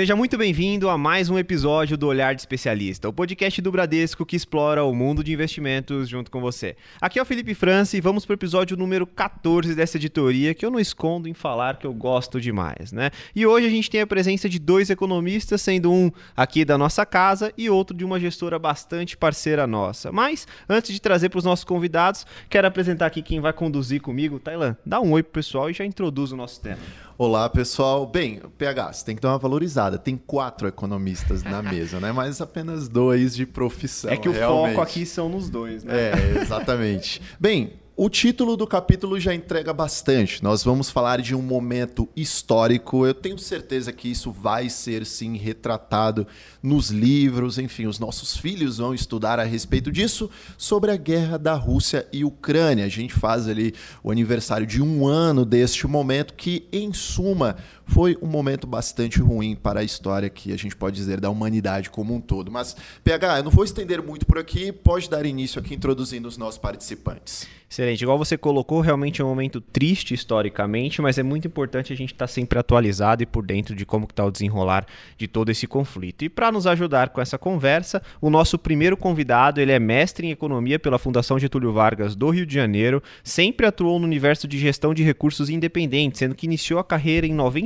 Seja muito bem-vindo a mais um episódio do Olhar de Especialista, o podcast do Bradesco que explora o mundo de investimentos junto com você. Aqui é o Felipe França e vamos para o episódio número 14 dessa editoria que eu não escondo em falar que eu gosto demais, né? E hoje a gente tem a presença de dois economistas, sendo um aqui da nossa casa e outro de uma gestora bastante parceira nossa. Mas, antes de trazer para os nossos convidados, quero apresentar aqui quem vai conduzir comigo. Tailan, dá um oi pro pessoal e já introduz o nosso tema. Olá, pessoal. Bem, PH, você tem que dar uma valorizada. Tem quatro economistas na mesa, né? Mas apenas dois de profissão. É que o realmente. foco aqui são nos dois, né? É, exatamente. Bem, o título do capítulo já entrega bastante. Nós vamos falar de um momento histórico. Eu tenho certeza que isso vai ser sim retratado nos livros. Enfim, os nossos filhos vão estudar a respeito disso sobre a guerra da Rússia e Ucrânia. A gente faz ali o aniversário de um ano deste momento, que, em suma, foi um momento bastante ruim para a história que a gente pode dizer da humanidade como um todo. Mas, PH, eu não vou estender muito por aqui, pode dar início aqui introduzindo os nossos participantes. Excelente. Igual você colocou, realmente é um momento triste historicamente, mas é muito importante a gente estar tá sempre atualizado e por dentro de como está o desenrolar de todo esse conflito. E para nos ajudar com essa conversa, o nosso primeiro convidado, ele é mestre em economia pela Fundação Getúlio Vargas do Rio de Janeiro, sempre atuou no universo de gestão de recursos independentes, sendo que iniciou a carreira em 99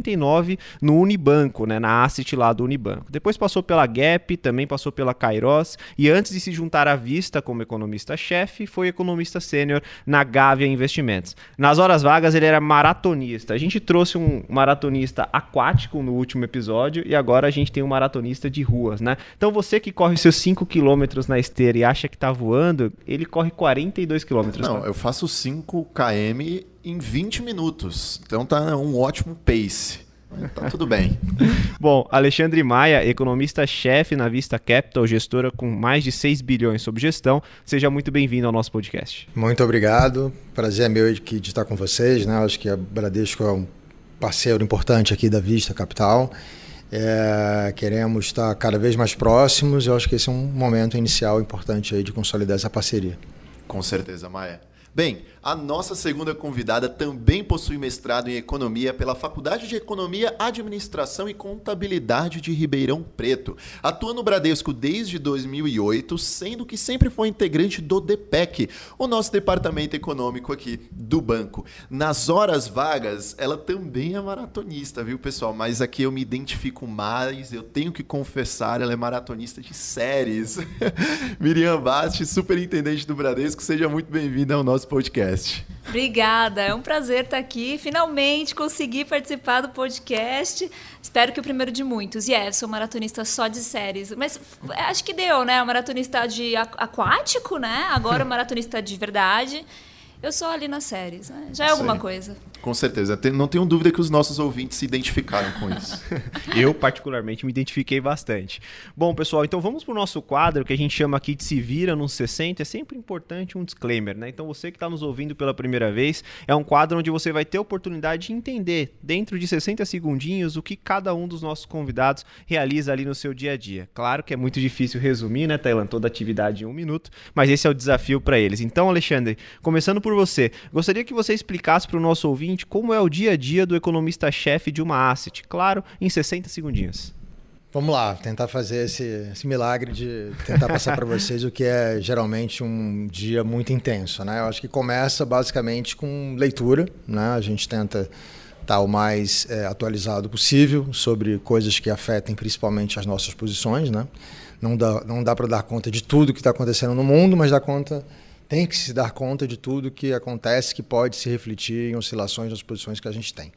no Unibanco, né, na asset lá do Unibanco. Depois passou pela Gap, também passou pela Kairos e antes de se juntar à Vista como economista-chefe, foi economista sênior na Gávea Investimentos. Nas horas vagas ele era maratonista. A gente trouxe um maratonista aquático no último episódio e agora a gente tem um maratonista de ruas, né? Então você que corre seus 5 km na esteira e acha que tá voando, ele corre 42 km. Não, tá? eu faço 5 km em 20 minutos. Então tá um ótimo pace. Tá tudo bem. Bom, Alexandre Maia, economista-chefe na Vista Capital, gestora com mais de 6 bilhões sob gestão. Seja muito bem-vindo ao nosso podcast. Muito obrigado. Prazer é meu aqui de estar com vocês. Né? Acho que a Bradesco é um parceiro importante aqui da Vista Capital. É, queremos estar cada vez mais próximos. Eu acho que esse é um momento inicial importante aí de consolidar essa parceria. Com certeza, Maia. Bem, a nossa segunda convidada também possui mestrado em Economia pela Faculdade de Economia, Administração e Contabilidade de Ribeirão Preto. Atua no Bradesco desde 2008, sendo que sempre foi integrante do DPEC, o nosso departamento econômico aqui do banco. Nas horas vagas, ela também é maratonista, viu, pessoal? Mas aqui eu me identifico mais, eu tenho que confessar, ela é maratonista de séries. Miriam Basti, superintendente do Bradesco, seja muito bem-vinda ao nosso podcast podcast. Obrigada, é um prazer estar aqui. Finalmente consegui participar do podcast. Espero que o primeiro de muitos. E é, sou maratonista só de séries. Mas acho que deu, né? Maratonista de aquático, né? Agora maratonista de verdade. Eu sou ali nas séries, né? Já é alguma coisa. Com certeza. Não tenho dúvida que os nossos ouvintes se identificaram com isso. Eu, particularmente, me identifiquei bastante. Bom, pessoal, então vamos para o nosso quadro que a gente chama aqui de Se Vira nos 60. É sempre importante um disclaimer, né? Então, você que está nos ouvindo pela primeira vez, é um quadro onde você vai ter a oportunidade de entender, dentro de 60 segundinhos, o que cada um dos nossos convidados realiza ali no seu dia a dia. Claro que é muito difícil resumir, né, Tailan, toda atividade em um minuto, mas esse é o desafio para eles. Então, Alexandre, começando por você, gostaria que você explicasse para o nosso ouvinte seguinte: como é o dia a dia do economista-chefe de uma asset? Claro, em 60 segundinhos. Vamos lá, tentar fazer esse, esse milagre de tentar passar para vocês o que é geralmente um dia muito intenso. Né? Eu acho que começa basicamente com leitura. Né? A gente tenta estar o mais é, atualizado possível sobre coisas que afetem principalmente as nossas posições. Né? Não dá, não dá para dar conta de tudo que está acontecendo no mundo, mas dá conta tem que se dar conta de tudo que acontece que pode se refletir em oscilações nas posições que a gente tem.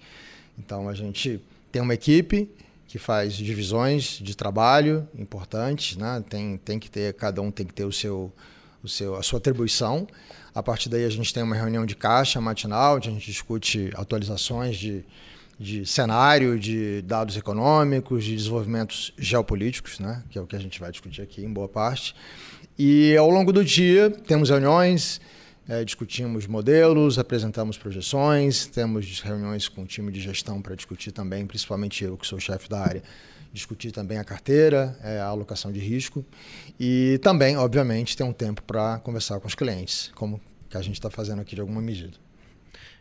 Então a gente tem uma equipe que faz divisões de trabalho importantes, né? Tem tem que ter cada um tem que ter o seu o seu a sua atribuição. A partir daí a gente tem uma reunião de caixa matinal, onde a gente discute atualizações de de cenário, de dados econômicos, de desenvolvimentos geopolíticos, né? que é o que a gente vai discutir aqui em boa parte. E ao longo do dia temos reuniões, é, discutimos modelos, apresentamos projeções, temos reuniões com o time de gestão para discutir também, principalmente eu que sou chefe da área, discutir também a carteira, é, a alocação de risco e também, obviamente, ter um tempo para conversar com os clientes, como que a gente está fazendo aqui de alguma medida.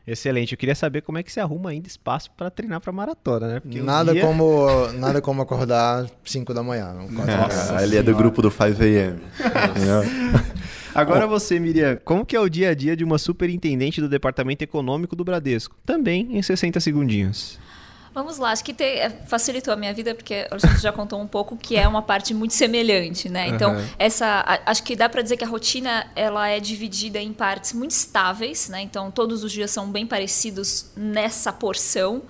Excelente. Eu queria saber como é que você arruma ainda espaço para treinar para maratona, né? Porque nada, dia... como, nada como acordar 5 da manhã. Nossa, ele é do grupo do 5 a.m. Agora você, Miriam, como que é o dia a dia de uma superintendente do Departamento Econômico do Bradesco? Também em 60 segundinhos. Vamos lá, acho que te, é, facilitou a minha vida, porque a gente já contou um pouco que é uma parte muito semelhante, né? Então, uhum. essa, acho que dá para dizer que a rotina ela é dividida em partes muito estáveis, né? Então, todos os dias são bem parecidos nessa porção.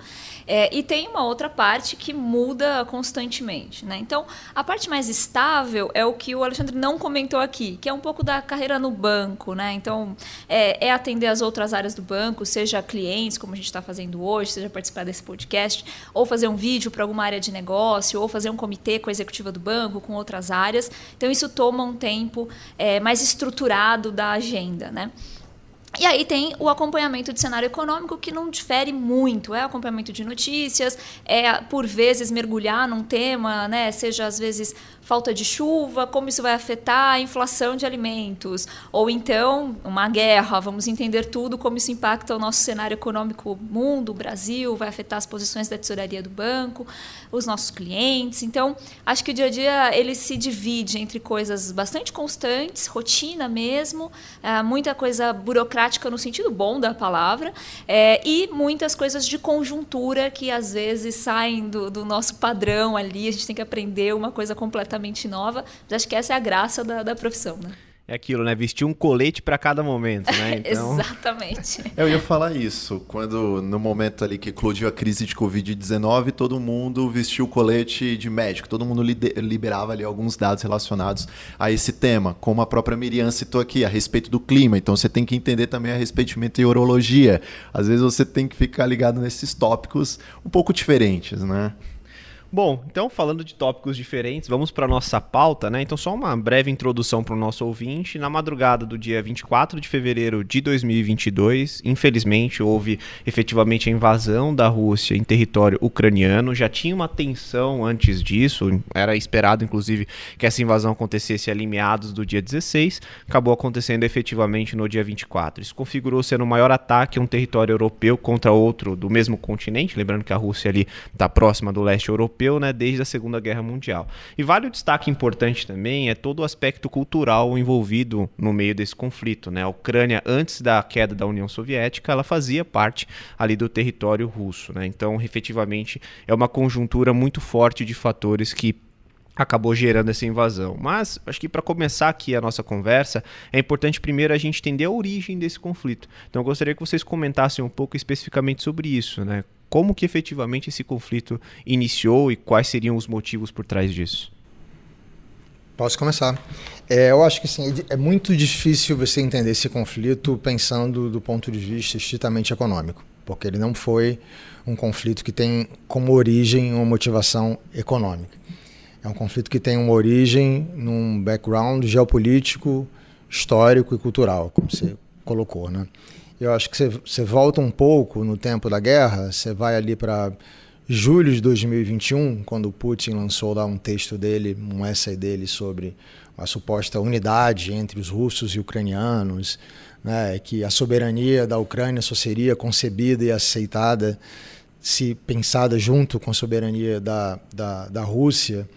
É, e tem uma outra parte que muda constantemente. Né? Então, a parte mais estável é o que o Alexandre não comentou aqui, que é um pouco da carreira no banco. Né? Então, é, é atender as outras áreas do banco, seja clientes, como a gente está fazendo hoje, seja participar desse podcast, ou fazer um vídeo para alguma área de negócio, ou fazer um comitê com a executiva do banco, com outras áreas. Então, isso toma um tempo é, mais estruturado da agenda. Né? E aí tem o acompanhamento de cenário econômico que não difere muito, é acompanhamento de notícias, é por vezes mergulhar num tema, né, seja às vezes falta de chuva, como isso vai afetar a inflação de alimentos, ou então uma guerra, vamos entender tudo, como isso impacta o nosso cenário econômico mundo, Brasil, vai afetar as posições da tesouraria do banco, os nossos clientes. Então, acho que o dia a dia ele se divide entre coisas bastante constantes, rotina mesmo, é, muita coisa burocrática no sentido bom da palavra, é, e muitas coisas de conjuntura que às vezes saem do, do nosso padrão ali, a gente tem que aprender uma coisa completamente completamente nova. Mas acho que essa é a graça da, da profissão, né? É aquilo, né? Vestir um colete para cada momento, né? Então... Exatamente. Eu ia falar isso. Quando, no momento ali que eclodiu a crise de Covid-19, todo mundo vestiu o colete de médico. Todo mundo liberava ali alguns dados relacionados a esse tema. Como a própria Miriam citou aqui, a respeito do clima. Então, você tem que entender também a respeito de meteorologia. Às vezes, você tem que ficar ligado nesses tópicos um pouco diferentes, né? Bom, então falando de tópicos diferentes, vamos para nossa pauta, né? Então só uma breve introdução para o nosso ouvinte. Na madrugada do dia 24 de fevereiro de 2022, infelizmente houve efetivamente a invasão da Rússia em território ucraniano. Já tinha uma tensão antes disso, era esperado inclusive que essa invasão acontecesse ali meados do dia 16, acabou acontecendo efetivamente no dia 24. Isso configurou sendo o maior ataque a um território europeu contra outro do mesmo continente, lembrando que a Rússia ali está próxima do leste europeu né, desde a Segunda Guerra Mundial. E vale o destaque importante também é todo o aspecto cultural envolvido no meio desse conflito. Né? A Ucrânia, antes da queda da União Soviética, ela fazia parte ali do território russo. Né? Então, efetivamente, é uma conjuntura muito forte de fatores que acabou gerando essa invasão. Mas acho que para começar aqui a nossa conversa, é importante primeiro a gente entender a origem desse conflito. Então eu gostaria que vocês comentassem um pouco especificamente sobre isso, né? Como que efetivamente esse conflito iniciou e quais seriam os motivos por trás disso? Posso começar. É, eu acho que sim, é muito difícil você entender esse conflito pensando do ponto de vista estritamente econômico, porque ele não foi um conflito que tem como origem uma motivação econômica. É um conflito que tem uma origem num background geopolítico, histórico e cultural, como você colocou, né? Eu acho que você volta um pouco no tempo da guerra, você vai ali para julho de 2021, quando Putin lançou lá um texto dele, um essay dele sobre a suposta unidade entre os russos e ucranianos, né, que a soberania da Ucrânia só seria concebida e aceitada se pensada junto com a soberania da, da, da Rússia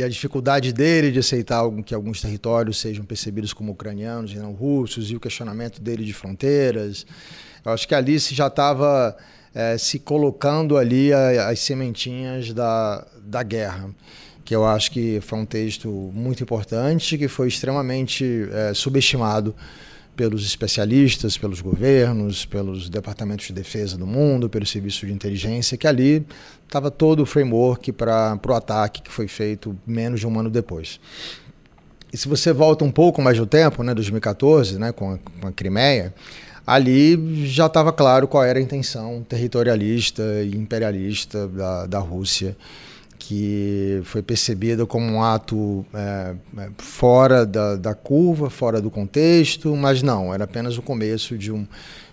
e a dificuldade dele de aceitar que alguns territórios sejam percebidos como ucranianos e não russos, e o questionamento dele de fronteiras. Eu acho que ali se já estava é, se colocando ali as sementinhas da, da guerra, que eu acho que foi um texto muito importante, que foi extremamente é, subestimado pelos especialistas, pelos governos, pelos departamentos de defesa do mundo, pelos serviços de inteligência, que ali estava todo o framework para o ataque que foi feito menos de um ano depois. E se você volta um pouco mais no tempo, né, 2014, né, com a, com a Crimeia, ali já estava claro qual era a intenção territorialista e imperialista da, da Rússia que foi percebida como um ato é, é, fora da, da, curva, fora do contexto, mas não, era apenas o começo de, um,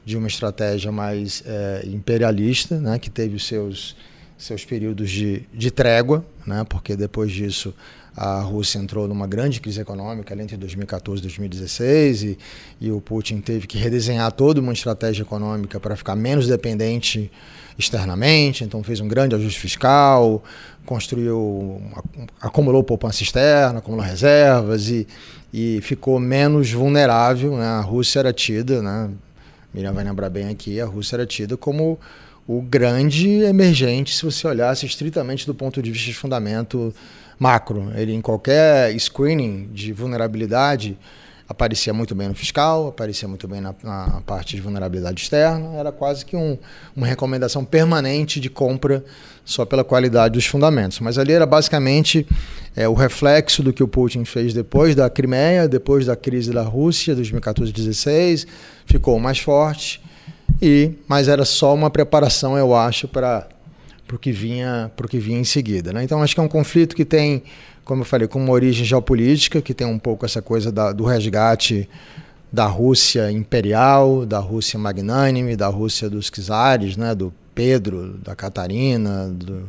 de uma estratégia mais é, imperialista, né, que teve os seus, seus períodos de, de trégua, né, porque depois disso a Rússia entrou numa grande crise econômica ali entre 2014 e 2016 e, e o Putin teve que redesenhar toda uma estratégia econômica para ficar menos dependente externamente, então fez um grande ajuste fiscal, construiu, acumulou poupança externa, acumulou reservas e, e ficou menos vulnerável. Né? A Rússia era tida, né? Miriam vai lembrar bem aqui, a Rússia era tida como o grande emergente, se você olhasse estritamente do ponto de vista de fundamento macro. Ele em qualquer screening de vulnerabilidade aparecia muito bem no fiscal, aparecia muito bem na, na parte de vulnerabilidade externa, era quase que um, uma recomendação permanente de compra só pela qualidade dos fundamentos. Mas ali era basicamente é, o reflexo do que o Putin fez depois da Crimeia, depois da crise da Rússia, 2014-16, ficou mais forte, e mas era só uma preparação, eu acho, para o que vinha que vinha em seguida. Né? Então acho que é um conflito que tem, como eu falei, com uma origem geopolítica, que tem um pouco essa coisa da, do resgate da Rússia imperial, da Rússia magnânime, da Rússia dos czares, né? do Pedro, da Catarina, do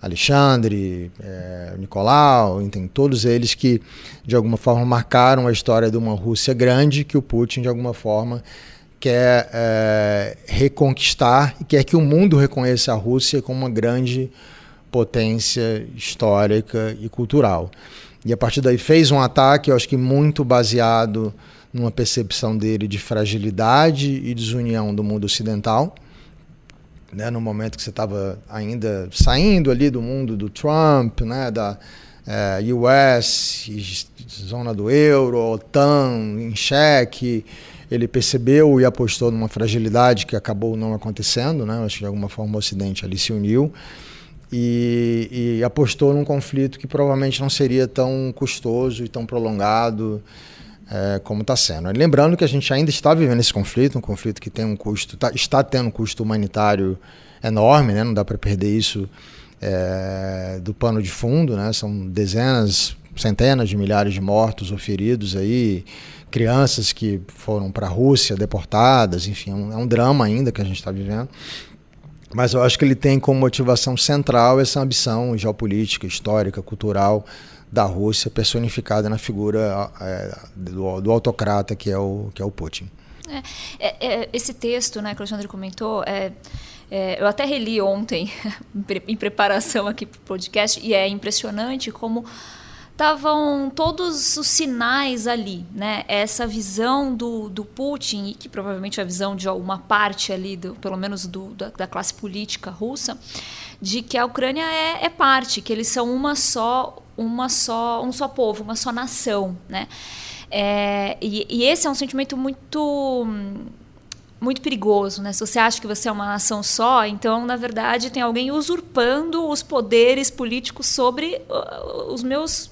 Alexandre, é, Nicolau, tem todos eles que de alguma forma marcaram a história de uma Rússia grande que o Putin de alguma forma quer é, reconquistar e quer que o mundo reconheça a Rússia como uma grande potência histórica e cultural. E a partir daí fez um ataque, eu acho que muito baseado numa percepção dele de fragilidade e desunião do mundo ocidental. Né, no momento que você estava ainda saindo ali do mundo do Trump, né, da é, US, zona do euro, OTAN em xeque, ele percebeu e apostou numa fragilidade que acabou não acontecendo, né? Acho que de alguma forma o Ocidente ali se uniu e, e apostou num conflito que provavelmente não seria tão custoso e tão prolongado é, como está sendo. Lembrando que a gente ainda está vivendo esse conflito, um conflito que tem um custo, tá, está tendo um custo humanitário enorme, né? Não dá para perder isso é, do pano de fundo, né? São dezenas, centenas de milhares de mortos ou feridos aí crianças que foram para a Rússia deportadas, enfim, é um, é um drama ainda que a gente está vivendo. Mas eu acho que ele tem como motivação central essa ambição geopolítica, histórica, cultural da Rússia, personificada na figura é, do, do, autocrata que é o, que é o Putin. É, é, é esse texto né, que o Alexandre comentou, é, eu até reli ontem, em preparação aqui para o podcast, e é impressionante como estavam todos os sinais ali, né? Essa visão do, do Putin, que provavelmente é a visão de alguma parte ali, do, pelo menos do, da, da, classe política russa, de que a Ucrânia é, é, parte, que eles são uma só, uma só, um só povo, uma só nação, né? É, e, e esse é um sentimento muito muito perigoso, né? Se você acha que você é uma nação só, então na verdade tem alguém usurpando os poderes políticos sobre uh, os meus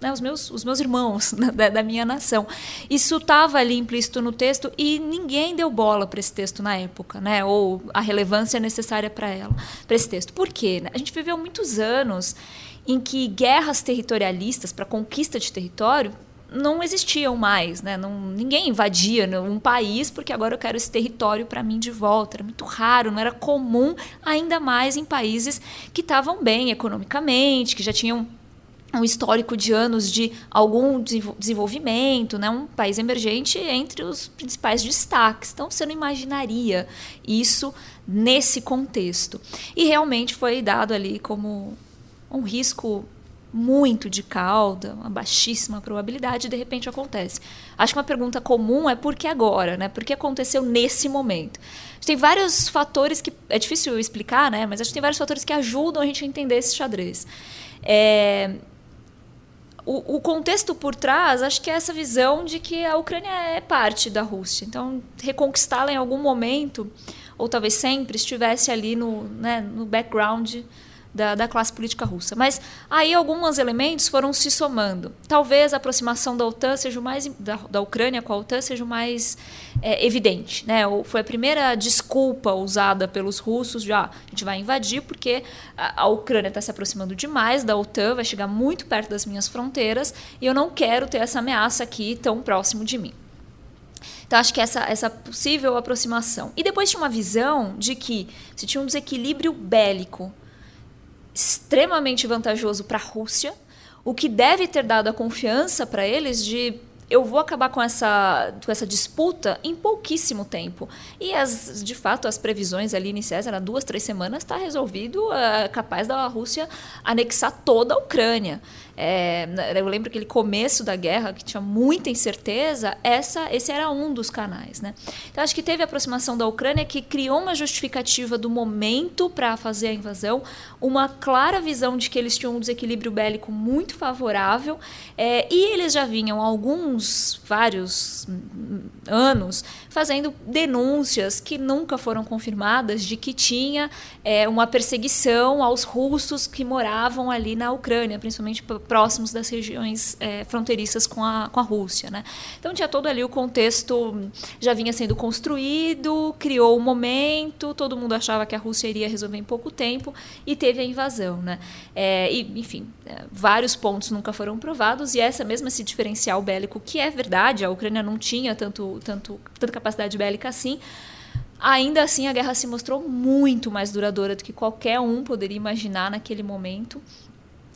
né, os, meus, os meus irmãos da, da minha nação. Isso estava ali implícito no texto e ninguém deu bola para esse texto na época, né, ou a relevância necessária para ela, para esse texto. Por quê? A gente viveu muitos anos em que guerras territorialistas para conquista de território não existiam mais, né? Não, ninguém invadia um país porque agora eu quero esse território para mim de volta. Era muito raro, não era comum, ainda mais em países que estavam bem economicamente, que já tinham um histórico de anos de algum desenvolvimento, né? um país emergente entre os principais destaques. Então, você não imaginaria isso nesse contexto. E realmente foi dado ali como um risco muito de cauda, uma baixíssima probabilidade, de repente acontece. Acho que uma pergunta comum é por que agora, né? Por que aconteceu nesse momento? Tem vários fatores que é difícil explicar, né? Mas acho que tem vários fatores que ajudam a gente a entender esse xadrez. É, o, o, contexto por trás, acho que é essa visão de que a Ucrânia é parte da Rússia. Então, reconquistá-la em algum momento, ou talvez sempre, estivesse ali no, né, no background da, da, classe política russa. Mas aí alguns elementos foram se somando. Talvez a aproximação da OTAN seja mais da, da Ucrânia com a OTAN seja mais é, evidente, né? Foi a primeira desculpa usada pelos russos já ah, a gente vai invadir porque a, a Ucrânia está se aproximando demais da OTAN, vai chegar muito perto das minhas fronteiras e eu não quero ter essa ameaça aqui tão próximo de mim. Então, acho que essa, essa possível aproximação. E depois tinha uma visão de que se tinha um desequilíbrio bélico extremamente vantajoso para a Rússia, o que deve ter dado a confiança para eles de eu vou acabar com essa, com essa disputa em pouquíssimo tempo. E, as, de fato, as previsões ali iniciais eram duas, três semanas, está resolvido, é capaz da Rússia anexar toda a Ucrânia. É, eu lembro aquele começo da guerra, que tinha muita incerteza, essa, esse era um dos canais. Né? Então, acho que teve a aproximação da Ucrânia que criou uma justificativa do momento para fazer a invasão, uma clara visão de que eles tinham um desequilíbrio bélico muito favorável, é, e eles já vinham há alguns, vários anos, fazendo denúncias que nunca foram confirmadas de que tinha é, uma perseguição aos russos que moravam ali na Ucrânia, principalmente próximos das regiões é, fronteiriças com a, com a Rússia. Né? Então tinha todo ali o contexto, já vinha sendo construído, criou o momento, todo mundo achava que a Rússia iria resolver em pouco tempo e teve a invasão. Né? É, e, enfim, é, vários pontos nunca foram provados e essa mesma esse diferencial bélico, que é verdade, a Ucrânia não tinha tanto, tanto, tanta capacidade bélica assim, Ainda assim, a guerra se mostrou muito mais duradoura do que qualquer um poderia imaginar naquele momento.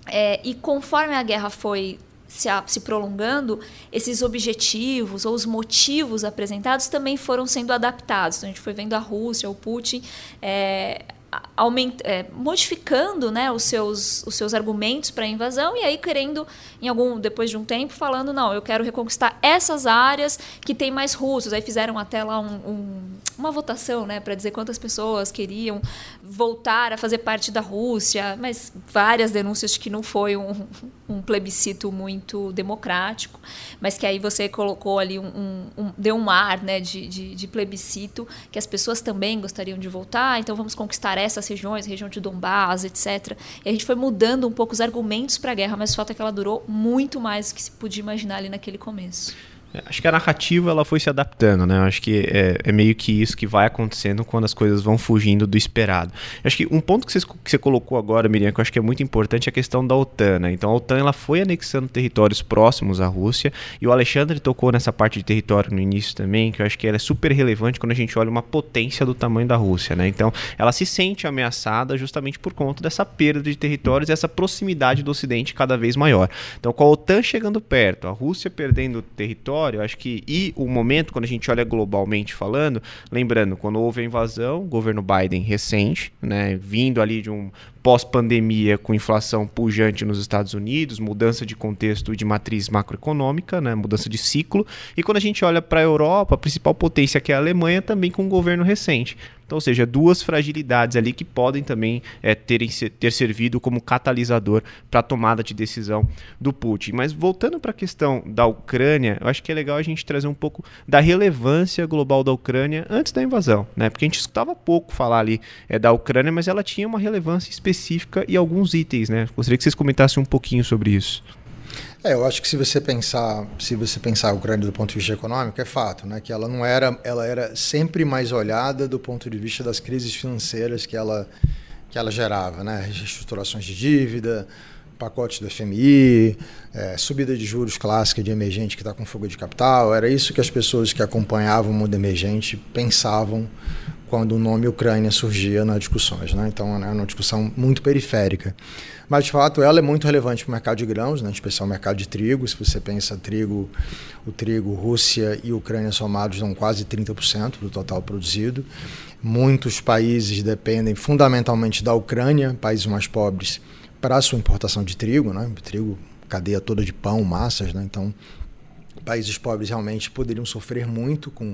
É, e conforme a guerra foi se, se, prolongando, esses objetivos ou os motivos apresentados também foram sendo adaptados. Então, a gente foi vendo a Rússia, o Putin, é, aument, é, modificando né, os, seus, os seus argumentos para a invasão e aí querendo, em algum depois de um tempo, falando não, eu quero reconquistar essas áreas que tem mais russos. Aí fizeram até lá um, um, uma votação né, para dizer quantas pessoas queriam voltar a fazer parte da Rússia, mas várias denúncias de que não foi um, um plebiscito muito democrático, mas que aí você colocou ali um, um deu um ar né, de, de, de plebiscito que as pessoas também gostariam de voltar, então vamos conquistar essas regiões, região de Donbass, etc. E a gente foi mudando um pouco os argumentos para a guerra, mas o fato é que ela durou muito mais do que se podia imaginar ali naquele começo. Acho que a narrativa ela foi se adaptando, né? Acho que é, é, meio que isso que vai acontecendo quando as coisas vão fugindo do esperado. Acho que um ponto que você, que você colocou agora, Miriam, que eu acho que é muito importante é a questão da OTAN, né? Então a OTAN ela foi anexando territórios próximos à Rússia e o Alexandre tocou nessa parte de território no início também, que eu acho que ela é super relevante quando a gente olha uma potência do tamanho da Rússia, né? Então ela se sente ameaçada justamente por conta dessa perda de territórios e essa proximidade do Ocidente cada vez maior. Então com a OTAN chegando perto, a Rússia perdendo território território, acho que e o momento quando a gente olha globalmente falando, lembrando, quando houve a invasão, governo Biden recente, né, vindo ali de um pós-pandemia com inflação pujante nos Estados Unidos, mudança de contexto de matriz macroeconômica, né, mudança de ciclo. E quando a gente olha para a Europa, a principal potência que é a Alemanha, também com um governo recente. Então, ou seja, duas fragilidades ali que podem também é, terem, ter servido como catalisador para a tomada de decisão do Putin. Mas voltando para a questão da Ucrânia, eu acho que é legal a gente trazer um pouco da relevância global da Ucrânia antes da invasão, né? Porque a gente escutava pouco falar ali é, da Ucrânia, mas ela tinha uma relevância específica específica e alguns itens, né? Gostaria que vocês comentassem um pouquinho sobre isso. É, eu acho que se você pensar, se você pensar a Ucrânia do ponto de vista econômico, é fato, né, que ela não era, ela era sempre mais olhada do ponto de vista das crises financeiras que ela que ela gerava, né, reestruturações de dívida, pacote do FMI, é, subida de juros clássica de emergente que está com fuga de capital, era isso que as pessoas que acompanhavam o mundo emergente pensavam quando o nome Ucrânia surgia nas discussões. Né? Então, é uma discussão muito periférica. Mas, de fato, ela é muito relevante para o mercado de grãos, né? em especial o mercado de trigo. Se você pensa trigo, o trigo, Rússia e Ucrânia somados dão quase 30% do total produzido. Muitos países dependem fundamentalmente da Ucrânia, países mais pobres, para a sua importação de trigo. Né? Trigo, cadeia toda de pão, massas. Né? Então, países pobres realmente poderiam sofrer muito com,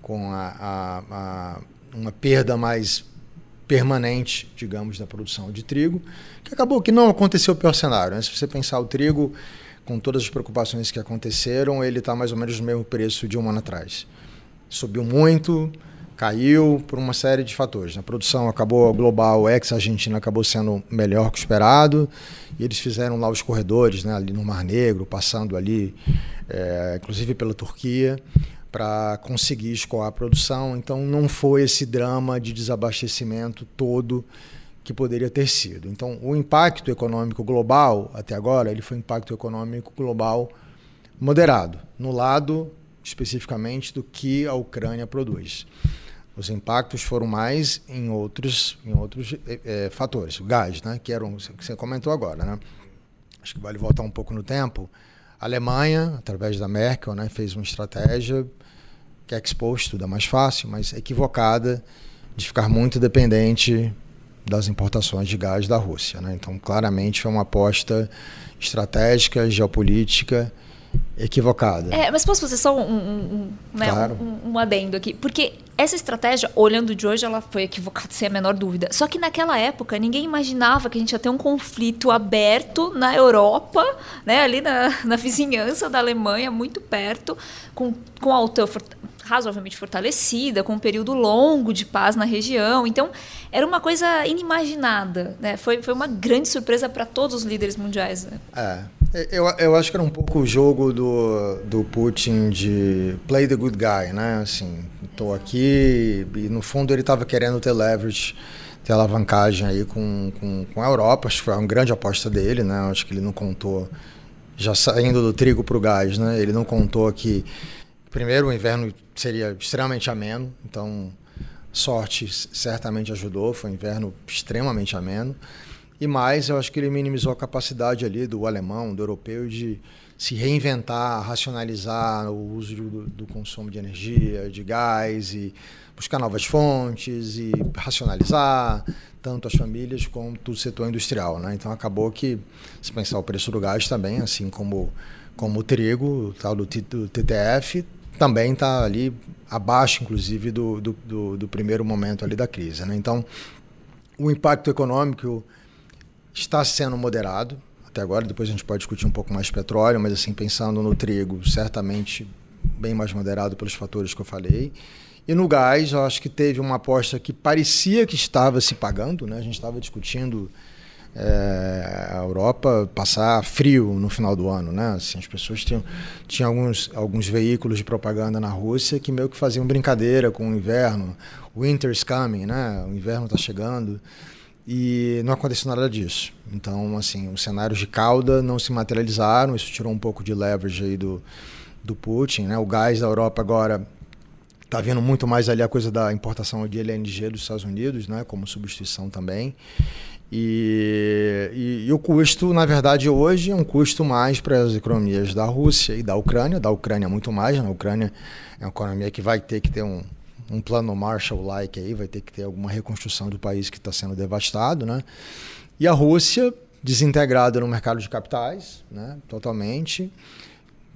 com a, a, a uma perda mais permanente, digamos, da produção de trigo, que acabou que não aconteceu o pior cenário. Né? Se você pensar o trigo, com todas as preocupações que aconteceram, ele está mais ou menos no mesmo preço de um ano atrás. Subiu muito, caiu por uma série de fatores. A produção acabou global, ex-Argentina acabou sendo melhor que o esperado, e eles fizeram lá os corredores, né, ali no Mar Negro, passando ali, é, inclusive pela Turquia para conseguir escoar a produção. Então não foi esse drama de desabastecimento todo que poderia ter sido. Então o impacto econômico global até agora ele foi um impacto econômico global moderado, no lado especificamente do que a Ucrânia produz. Os impactos foram mais em outros, em outros é, fatores. O gás, né, que era um, que você comentou agora. Né? acho que vale voltar um pouco no tempo. A Alemanha, através da Merkel, né, fez uma estratégia que é exposto, tudo é mais fácil, mas equivocada de ficar muito dependente das importações de gás da Rússia. Né? Então, claramente, foi uma aposta estratégica, geopolítica equivocada. É, mas posso fazer só um, um, um, né, claro. um adendo aqui? Porque essa estratégia, olhando de hoje, ela foi equivocada, sem a menor dúvida. Só que naquela época, ninguém imaginava que a gente ia ter um conflito aberto na Europa, né, ali na, na vizinhança da Alemanha, muito perto, com, com a OTAN razoavelmente fortalecida, com um período longo de paz na região. Então, era uma coisa inimaginada. Né? Foi, foi uma grande surpresa para todos os líderes mundiais. Né? É, eu, eu acho que era um pouco o jogo do, do Putin de play the good guy, né? Assim, estou aqui e no fundo ele estava querendo ter leverage, ter alavancagem aí com, com, com a Europa. Acho que foi uma grande aposta dele, né? Acho que ele não contou, já saindo do trigo para o gás, né? Ele não contou que, primeiro, o inverno seria extremamente ameno, então sorte certamente ajudou, foi um inverno extremamente ameno. E mais, eu acho que ele minimizou a capacidade ali do alemão, do europeu, de se reinventar, racionalizar o uso do, do, consumo de energia, de gás e buscar novas fontes e racionalizar tanto as famílias quanto o setor industrial, né? Então acabou que se pensar o preço do gás também, assim como como o trigo, tal do TTF, também está ali abaixo, inclusive, do, do, do, do, primeiro momento ali da crise. Né? Então, o impacto econômico está sendo moderado até agora. Depois a gente pode discutir um pouco mais petróleo, mas assim pensando no trigo, certamente bem mais moderado pelos fatores que eu falei. E no gás, eu acho que teve uma aposta que parecia que estava se pagando, né? A gente estava discutindo é, a Europa passar frio no final do ano, né? Assim, as pessoas tinham, tinham alguns, alguns veículos de propaganda na Rússia que meio que faziam brincadeira com o inverno. Winter's coming, né? O inverno está chegando e não aconteceu nada disso. Então, assim, os cenários de cauda não se materializaram, isso tirou um pouco de leverage aí do, do Putin, né? O gás da Europa agora está vendo muito mais ali a coisa da importação de LNG dos Estados Unidos, né? Como substituição também. E, e, e, o custo, na verdade, hoje é um custo mais para as economias da Rússia e da Ucrânia, da Ucrânia muito mais, né? A Ucrânia é uma economia que vai ter que ter um, um plano Marshall-like aí, vai ter que ter alguma reconstrução do país que está sendo devastado, né? E a Rússia desintegrada no mercado de capitais, né? Totalmente.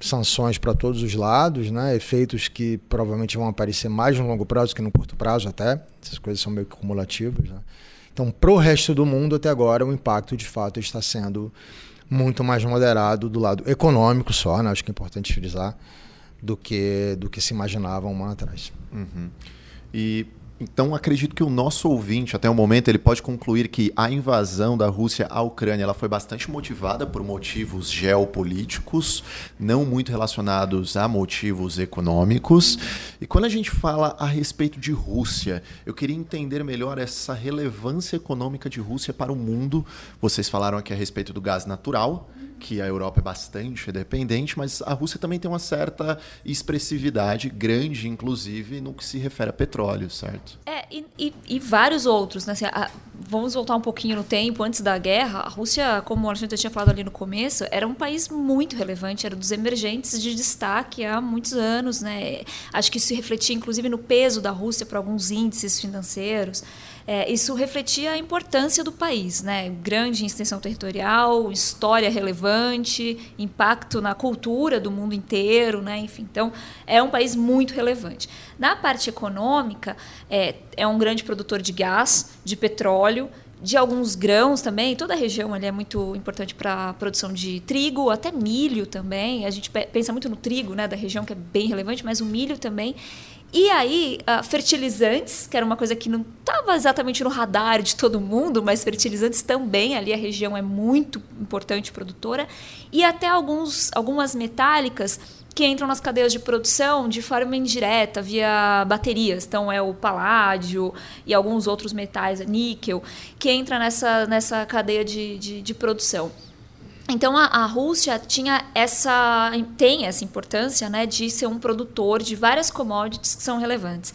Sanções para todos os lados, né? Efeitos que provavelmente vão aparecer mais no longo prazo que no curto prazo até. Essas coisas são meio que cumulativas, né? Então, para o resto do mundo, até agora, o impacto de fato está sendo muito mais moderado do lado econômico só, né? acho que é importante frisar, do que, do que se imaginava um ano atrás. Uhum. E então acredito que o nosso ouvinte, até o momento, ele pode concluir que a invasão da Rússia à Ucrânia ela foi bastante motivada por motivos geopolíticos, não muito relacionados a motivos econômicos. E quando a gente fala a respeito de Rússia, eu queria entender melhor essa relevância econômica de Rússia para o mundo. Vocês falaram aqui a respeito do gás natural que a Europa é bastante dependente, mas a Rússia também tem uma certa expressividade, grande inclusive, no que se refere a petróleo, certo? É, e, e, e vários outros. Né? Assim, a, vamos voltar um pouquinho no tempo, antes da guerra, a Rússia, como a gente tinha falado ali no começo, era um país muito relevante, era dos emergentes de destaque há muitos anos. Né? Acho que isso refletia, inclusive, no peso da Rússia para alguns índices financeiros é, isso refletia a importância do país, né? Grande extensão territorial, história relevante, impacto na cultura do mundo inteiro, né? Enfim, então é um país muito relevante. Na parte econômica, é, é um grande produtor de gás, de petróleo, de alguns grãos também. Toda a região ali é muito importante para a produção de trigo, até milho também. A gente pensa muito no trigo, né, da região que é bem relevante, mas o milho também. E aí, uh, fertilizantes, que era uma coisa que não estava exatamente no radar de todo mundo, mas fertilizantes também, ali a região é muito importante produtora, e até alguns, algumas metálicas que entram nas cadeias de produção de forma indireta, via baterias. Então, é o paládio e alguns outros metais, níquel, que entra nessa, nessa cadeia de, de, de produção. Então a, a, Rússia tinha essa tem essa importância, né, de ser um produtor de várias commodities que são relevantes.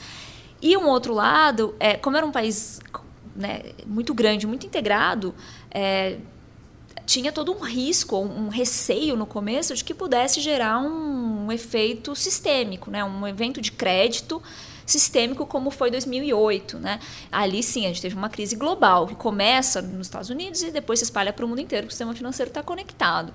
E um outro lado, é, como era um país né, muito grande, muito integrado, é, tinha todo um risco, um receio no começo de que pudesse gerar um, um efeito sistêmico, né? um evento de crédito sistêmico como foi 2008, né? Ali sim a gente teve uma crise global que começa nos Estados Unidos e depois se espalha para o mundo inteiro, porque o sistema financeiro está conectado.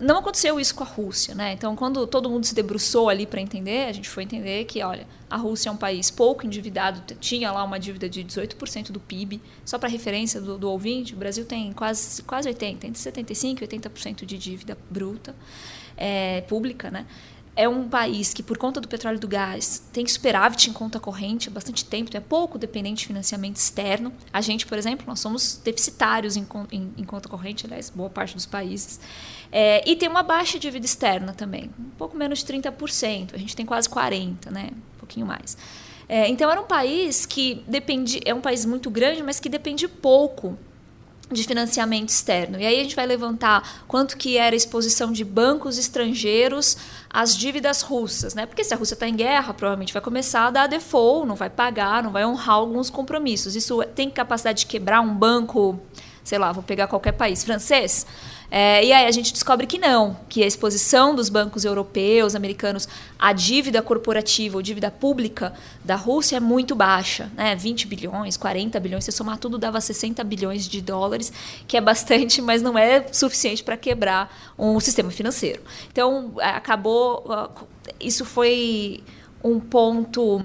Não aconteceu isso com a Rússia, né? Então, quando todo mundo se debruçou ali para entender, a gente foi entender que, olha, a Rússia é um país pouco endividado, tinha lá uma dívida de 18% do PIB. Só para referência do, do, ouvinte, o Brasil tem quase, quase 80%, entre 75% e 80% de dívida bruta, é, pública, né? É um país que, por conta do petróleo e do gás, tem superávit em conta corrente há bastante tempo, então é pouco dependente de financiamento externo. A gente, por exemplo, nós somos deficitários em, em, em conta corrente, aliás, boa parte dos países. É, e tem uma baixa dívida externa também, um pouco menos de 30%. A gente tem quase 40%, né? um pouquinho mais. É, então era um país que depende, é um país muito grande, mas que depende pouco de financiamento externo. E aí a gente vai levantar quanto que era a exposição de bancos estrangeiros às dívidas russas, né? Porque se a Rússia está em guerra, provavelmente vai começar a dar default, não vai pagar, não vai honrar alguns compromissos. Isso tem capacidade de quebrar um banco, sei lá, vou pegar qualquer país, francês? É, e aí a gente descobre que não, que a exposição dos bancos europeus, americanos, à dívida corporativa ou dívida pública da Rússia é muito baixa, né? 20 bilhões, 40 bilhões, se somar tudo dava 60 bilhões de dólares, que é bastante, mas não é suficiente para quebrar um sistema financeiro. Então, acabou, isso foi um ponto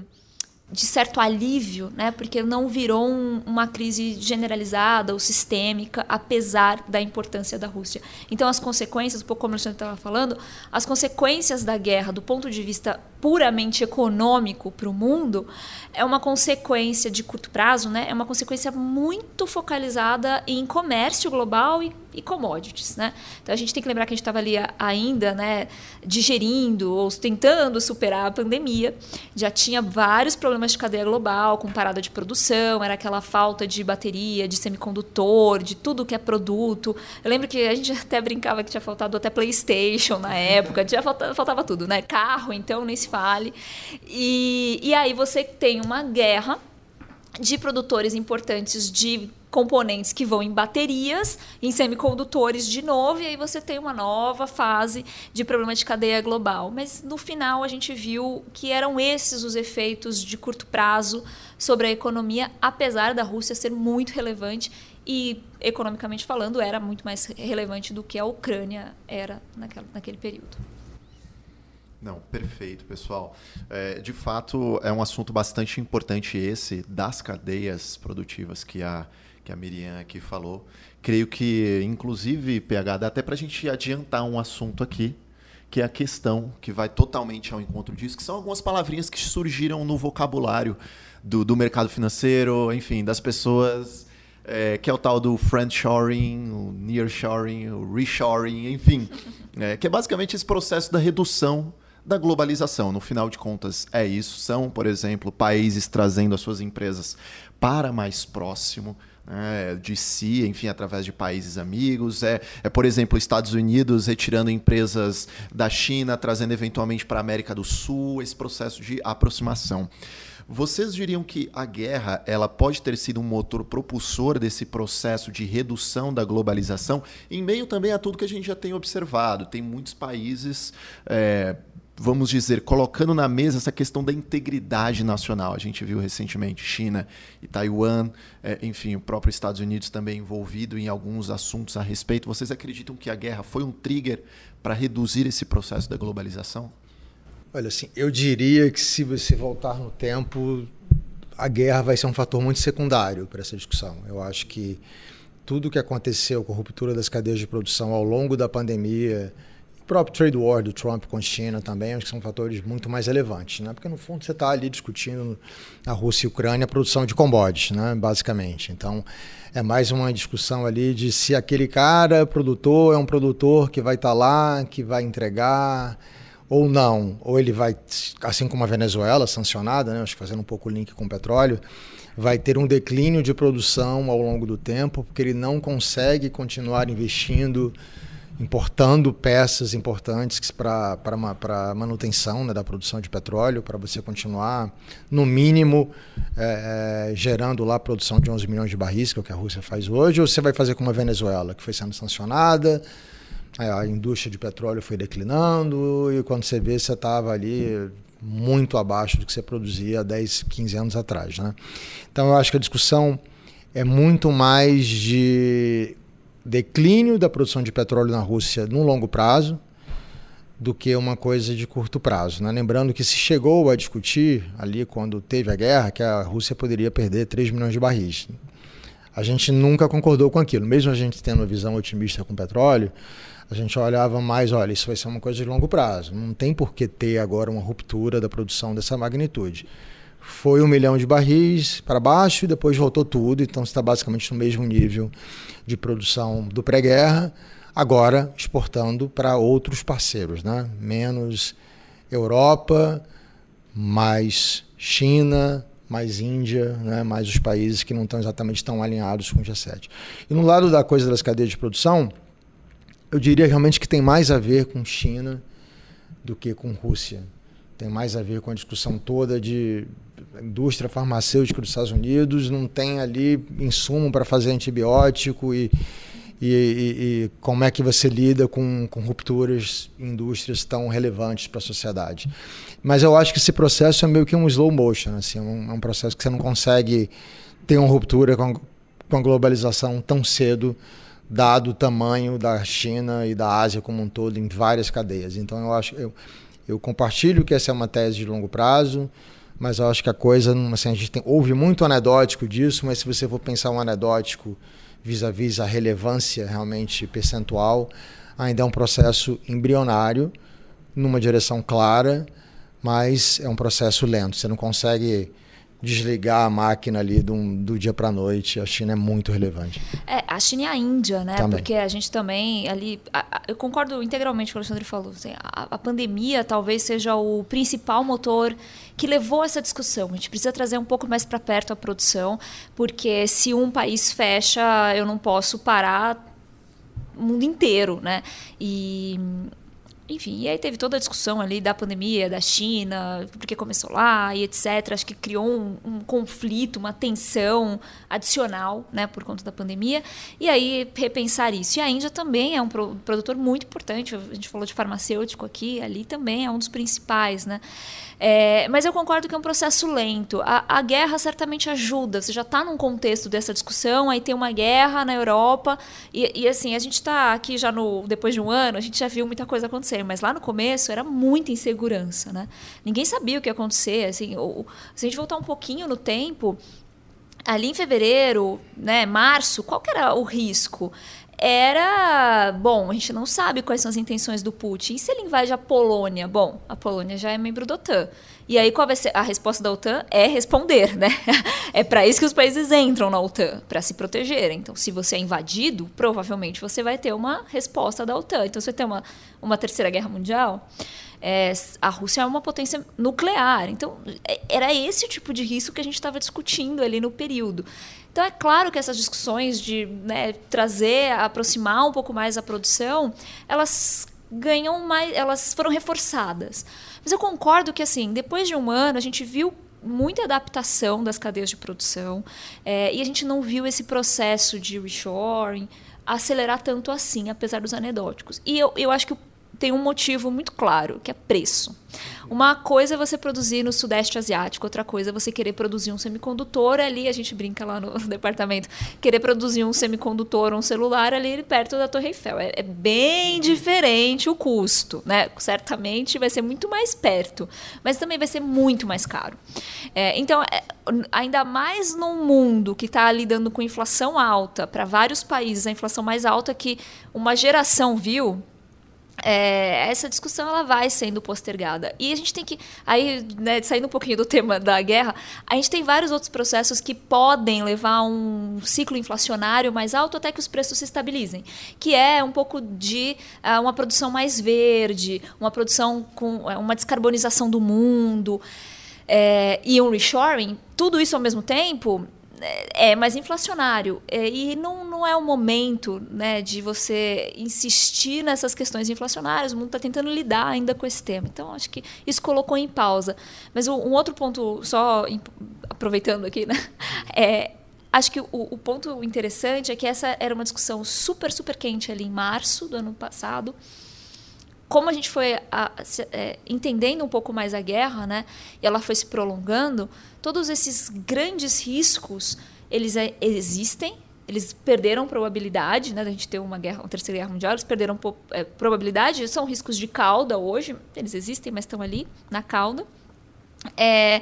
de certo alívio, né? Porque não virou um, uma crise generalizada ou sistêmica, apesar da importância da Rússia. Então, as consequências, pouco como o Alexandre estava falando, as consequências da guerra, do ponto de vista puramente econômico para o mundo, é uma consequência de curto prazo, né? É uma consequência muito focalizada em comércio global e, e commodities, né? Então, a gente tem que lembrar que a gente estava ali ainda, né? Digerindo ou tentando superar a pandemia, já tinha vários problemas de cadeia global, com parada de produção, era aquela falta de bateria, de semicondutor, de tudo que é produto. Eu lembro que a gente até brincava que tinha faltado até PlayStation na época, tinha faltava, faltava tudo, né? Carro, então, nem se fale. E, e aí você tem uma guerra de produtores importantes de componentes que vão em baterias, em semicondutores de novo, e aí você tem uma nova fase de problema de cadeia global. Mas no final a gente viu que eram esses os efeitos de curto prazo sobre a economia, apesar da Rússia ser muito relevante e economicamente falando era muito mais relevante do que a Ucrânia era naquela, naquele período. Não, perfeito, pessoal. É, de fato, é um assunto bastante importante esse das cadeias produtivas que a que a Miriam aqui falou. Creio que, inclusive, PH, dá até para a gente adiantar um assunto aqui, que é a questão que vai totalmente ao encontro disso, que são algumas palavrinhas que surgiram no vocabulário do, do mercado financeiro, enfim, das pessoas, é, que é o tal do friendshoring, o nearshoring, o reshoring, enfim, é, que é basicamente esse processo da redução da globalização. No final de contas, é isso. São, por exemplo, países trazendo as suas empresas para mais próximo né, de si, enfim, através de países amigos. É, é, por exemplo, Estados Unidos retirando empresas da China, trazendo eventualmente para a América do Sul, esse processo de aproximação. Vocês diriam que a guerra ela pode ter sido um motor propulsor desse processo de redução da globalização, em meio também a tudo que a gente já tem observado. Tem muitos países é, vamos dizer, colocando na mesa essa questão da integridade nacional. A gente viu recentemente China e Taiwan, é, enfim, o próprio Estados Unidos também envolvido em alguns assuntos a respeito. Vocês acreditam que a guerra foi um trigger para reduzir esse processo da globalização? Olha, assim, eu diria que se você voltar no tempo, a guerra vai ser um fator muito secundário para essa discussão. Eu acho que tudo o que aconteceu com a ruptura das cadeias de produção ao longo da pandemia, próprio trade war do Trump com a China também, acho que são fatores muito mais relevantes, né? Porque no fundo você está ali discutindo a Rússia e a Ucrânia a produção de commodities, né? Basicamente. Então é mais uma discussão ali de se aquele cara produtor é um produtor que vai estar tá lá, que vai entregar ou não, ou ele vai, assim como a Venezuela sancionada, né? Acho que fazendo um pouco o link com o petróleo vai ter um declínio de produção ao longo do tempo, porque ele não consegue continuar investindo importando peças importantes para a manutenção né, da produção de petróleo, para você continuar, no mínimo, é, é, gerando lá a produção de 11 milhões de barris, que é o que a Rússia faz hoje, ou você vai fazer como a Venezuela, que foi sendo sancionada, a indústria de petróleo foi declinando, e quando você vê, você estava ali muito abaixo do que você produzia há 10, 15 anos atrás. Né? Então, eu acho que a discussão é muito mais de declínio da produção de petróleo na Rússia no longo prazo do que uma coisa de curto prazo. Né? Lembrando que se chegou a discutir ali quando teve a guerra que a Rússia poderia perder 3 milhões de barris. A gente nunca concordou com aquilo. Mesmo a gente tendo uma visão otimista com petróleo, a gente olhava mais, olha, isso vai ser uma coisa de longo prazo. Não tem por que ter agora uma ruptura da produção dessa magnitude. Foi um milhão de barris para baixo e depois voltou tudo, então está basicamente no mesmo nível de produção do pré-guerra, agora exportando para outros parceiros, né? menos Europa, mais China, mais Índia, né? mais os países que não estão exatamente tão alinhados com o G7. E no lado da coisa das cadeias de produção, eu diria realmente que tem mais a ver com China do que com Rússia. Tem mais a ver com a discussão toda de indústria farmacêutica dos Estados Unidos não tem ali insumo para fazer antibiótico e, e, e, e, como é que você lida com, com rupturas em indústrias tão relevantes para a sociedade. Mas eu acho que esse processo é meio que um slow motion, assim, é um, é um processo que você não consegue ter uma ruptura com, com a globalização tão cedo, dado o tamanho da China e da Ásia como um todo em várias cadeias. Então eu acho eu, eu compartilho que essa é uma tese de longo prazo mas eu acho que a coisa, assim, a gente tem, ouve muito anedótico disso, mas se você for pensar um anedótico vis-à-vis -vis a relevância realmente percentual, ainda é um processo embrionário, numa direção clara, mas é um processo lento. Você não consegue desligar a máquina ali do, do dia para a noite. A China é muito relevante. É, a China e a Índia, né? Também. Porque a gente também ali. A, a, eu concordo integralmente com o que o Alexandre falou. Assim, a, a, pandemia talvez seja o principal motor que levou essa discussão. A gente precisa trazer um pouco mais para perto a produção, porque se um país fecha, eu não posso parar o mundo inteiro, né? E enfim, e aí teve toda a discussão ali da pandemia, da China, porque começou lá e etc. Acho que criou um, um, conflito, uma tensão adicional, né, por conta da pandemia. E aí repensar isso. E a Índia também é um produtor muito importante. A gente falou de farmacêutico aqui, ali também é um dos principais, né. É, mas eu concordo que é um processo lento. A, a guerra certamente ajuda. Você já está num contexto dessa discussão, aí tem uma guerra na Europa e, e assim a gente está aqui já no depois de um ano, a gente já viu muita coisa acontecer. Mas lá no começo era muita insegurança, né? Ninguém sabia o que ia acontecer. Assim, ou, se a gente voltar um pouquinho no tempo, ali em fevereiro, né, março, qual que era o risco? Era. Bom, a gente não sabe quais são as intenções do Putin. E se ele invade a Polônia? Bom, a Polônia já é membro da OTAN. E aí, qual vai ser a resposta da OTAN? É responder, né? É para isso que os países entram na OTAN, para se protegerem. Então, se você é invadido, provavelmente você vai ter uma resposta da OTAN. Então, você tem uma, uma terceira guerra mundial. É, a Rússia é uma potência nuclear. Então, é, era esse tipo de risco que a gente estava discutindo ali no período. Então é claro que essas discussões de né, trazer, aproximar um pouco mais a produção, elas ganham mais, elas foram reforçadas. Mas eu concordo que assim, depois de um ano a gente viu muita adaptação das cadeias de produção é, e a gente não viu esse processo de reshoring acelerar tanto assim, apesar dos anedóticos. E eu, eu acho que tem um motivo muito claro, que é preço. Uma coisa é você produzir no Sudeste Asiático, outra coisa é você querer produzir um semicondutor ali, a gente brinca lá no departamento, querer produzir um semicondutor ou um celular ali perto da Torre Eiffel. É, é, bem diferente o custo, né? Certamente vai ser muito mais perto, mas também vai ser muito mais caro. É, então, é, ainda mais num mundo que está lidando com inflação alta, para vários países, a inflação mais alta que uma geração viu, é, essa discussão ela vai sendo postergada. E a gente tem que, aí, né, saindo um pouquinho do tema da guerra, a gente tem vários outros processos que podem levar a um ciclo inflacionário mais alto até que os preços se estabilizem, que é um pouco de uh, uma produção mais verde, uma produção com uh, uma descarbonização do mundo é, e um reshoring. Tudo isso ao mesmo tempo é, é mais inflacionário. É, e não, não é o momento né, de você insistir nessas questões inflacionárias. O mundo está tentando lidar ainda com esse tema. Então, acho que isso colocou em pausa. Mas um outro ponto, só aproveitando aqui, né? É, acho que o, o, ponto interessante é que essa era uma discussão super, super quente ali em março do ano passado. Como a gente foi a, a, é, entendendo um pouco mais a guerra, né, e ela foi se prolongando, todos esses grandes riscos eles é, existem, eles perderam probabilidade, né, da gente ter uma guerra, uma terceira guerra mundial, eles perderam é, probabilidade, são riscos de cauda hoje, eles existem, mas estão ali na cauda. É,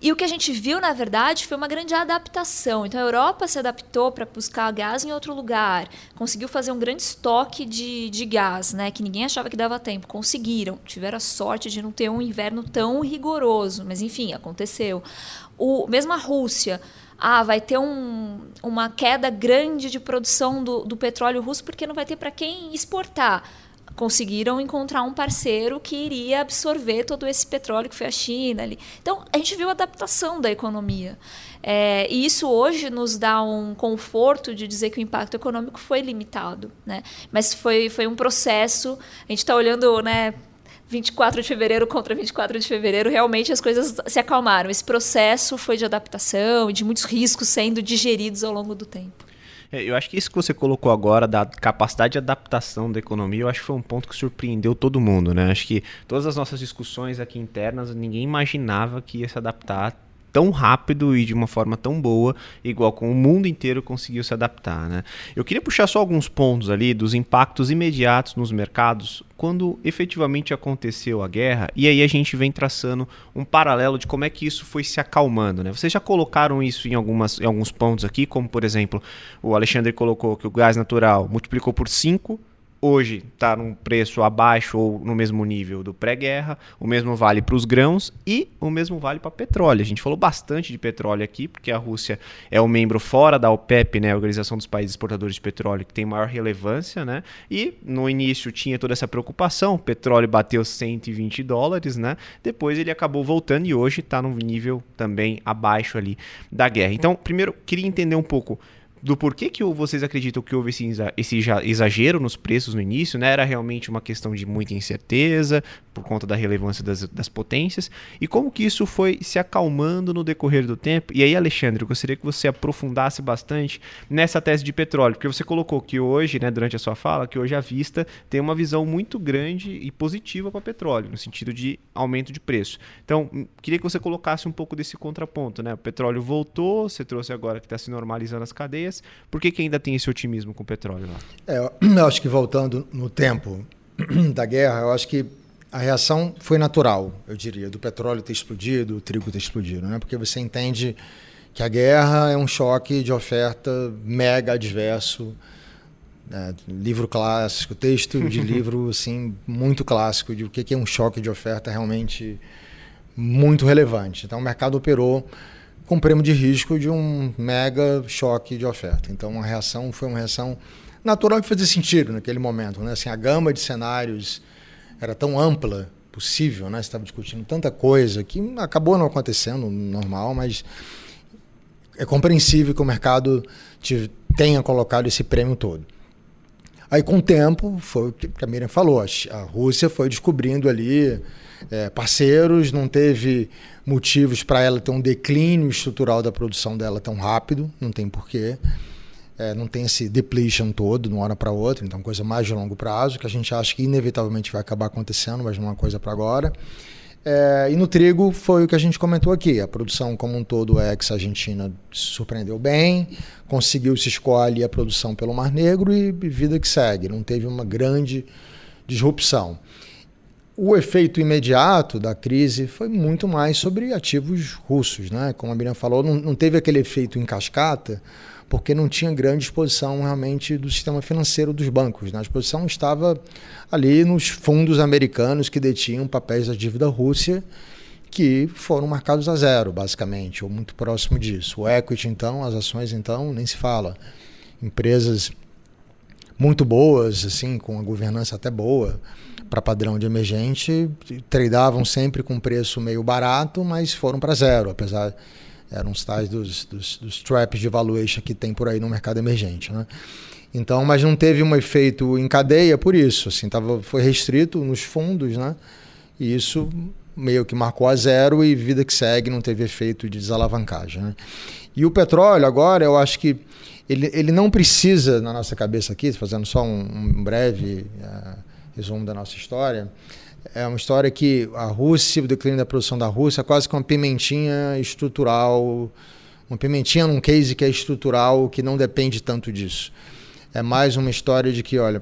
e o que a gente viu, na verdade, foi uma grande adaptação. Então, a Europa se adaptou para buscar gás em outro lugar, conseguiu fazer um grande estoque de, de gás, né, que ninguém achava que dava tempo. Conseguiram, tiveram a sorte de não ter um inverno tão rigoroso, mas enfim, aconteceu. O, mesmo a Rússia, ah, vai ter um, uma queda grande de produção do, do petróleo russo porque não vai ter para quem exportar conseguiram encontrar um parceiro que iria absorver todo esse petróleo que foi a China ali. Então, a gente viu a adaptação da economia. É, e isso hoje nos dá um conforto de dizer que o impacto econômico foi limitado. Né? Mas foi, foi um processo, a gente está olhando né, 24 de fevereiro contra 24 de fevereiro, realmente as coisas se acalmaram. Esse processo foi de adaptação e de muitos riscos sendo digeridos ao longo do tempo. É, eu acho que isso que você colocou agora, da capacidade de adaptação da economia, eu acho que foi um ponto que surpreendeu todo mundo, né? Acho que todas as nossas discussões aqui internas, ninguém imaginava que ia se adaptar tão rápido e de uma forma tão boa, igual com o mundo inteiro conseguiu se adaptar. Né? Eu queria puxar só alguns pontos ali dos impactos imediatos nos mercados quando efetivamente aconteceu a guerra, e aí a gente vem traçando um paralelo de como é que isso foi se acalmando. Né? Vocês já colocaram isso em, algumas, em alguns pontos aqui, como por exemplo, o Alexandre colocou que o gás natural multiplicou por 5 hoje está num preço abaixo ou no mesmo nível do pré-guerra, o mesmo vale para os grãos e o mesmo vale para petróleo. A gente falou bastante de petróleo aqui, porque a Rússia é o membro fora da OPEP, né, a Organização dos Países Exportadores de Petróleo, que tem maior relevância, né? E no início tinha toda essa preocupação, o petróleo bateu 120 dólares, né? Depois ele acabou voltando e hoje está num nível também abaixo ali da guerra. Então, primeiro, queria entender um pouco do porquê que vocês acreditam que houve esse, esse exagero nos preços no início, né? Era realmente uma questão de muita incerteza por conta da relevância das, das potências e como que isso foi se acalmando no decorrer do tempo. E aí, Alexandre, eu gostaria que você aprofundasse bastante nessa tese de petróleo, porque você colocou que hoje, né, durante a sua fala, que hoje a vista tem uma visão muito grande e positiva para petróleo, no sentido de aumento de preço. Então, hum, queria que você colocasse um pouco desse contraponto, né? O petróleo voltou, você trouxe agora que está se normalizando as cadeias por que, que ainda tem esse otimismo com o petróleo lá? É, eu acho que voltando no tempo da guerra, eu acho que a reação foi natural, eu diria, do petróleo ter explodido, o trigo ter explodido, né? Porque você entende que a guerra é um choque de oferta mega adverso, né? livro clássico, texto de livro assim muito clássico de o que é um choque de oferta realmente muito relevante. Então o mercado operou com prêmio de risco de um mega choque de oferta. Então, a reação foi uma reação natural que fazia sentido naquele momento. Né? Assim, a gama de cenários era tão ampla possível, né? Você estava discutindo tanta coisa que acabou não acontecendo, normal, mas é compreensível que o mercado te, tenha colocado esse prêmio todo. Aí, com o tempo, foi o que a Miriam falou, a Rússia foi descobrindo ali é, parceiros, não teve motivos para ela ter um declínio estrutural da produção dela tão rápido, não tem porquê. É, não tem esse depletion todo de uma hora para outra, então coisa mais de longo prazo, que a gente acha que inevitavelmente vai acabar acontecendo, mas não é uma coisa para agora. É, e no trigo foi o que a gente comentou aqui. A produção como um todo ex-Argentina surpreendeu bem, conseguiu se escolher a produção pelo Mar Negro e vida que segue. Não teve uma grande disrupção. O efeito imediato da crise foi muito mais sobre ativos russos, né? Como a Miriam falou, não, não teve aquele efeito em cascata, porque não tinha grande exposição realmente do sistema financeiro dos bancos. Né? A exposição estava ali nos fundos americanos que detinham papéis da dívida Rússia, que foram marcados a zero, basicamente, ou muito próximo disso. O equity, então, as ações, então, nem se fala. Empresas muito boas, assim, com a governança até boa, para padrão de emergente, tradeavam sempre com preço meio barato, mas foram para zero, apesar Eram os tais dos, dos, dos traps de valuation que tem por aí no mercado emergente. Né? Então, mas não teve um efeito em cadeia por isso. Assim, tava, foi restrito nos fundos, né? E isso meio que marcou a zero e vida que segue não teve efeito de desalavancagem. Né? E o petróleo agora, eu acho que ele, ele não precisa, na nossa cabeça aqui, fazendo só um, um breve uh, resumo da nossa história, é uma história que a Rússia, o declínio da produção da Rússia, é quase que uma pimentinha estrutural, uma pimentinha num case que é estrutural, que não depende tanto disso. É mais uma história de que, olha,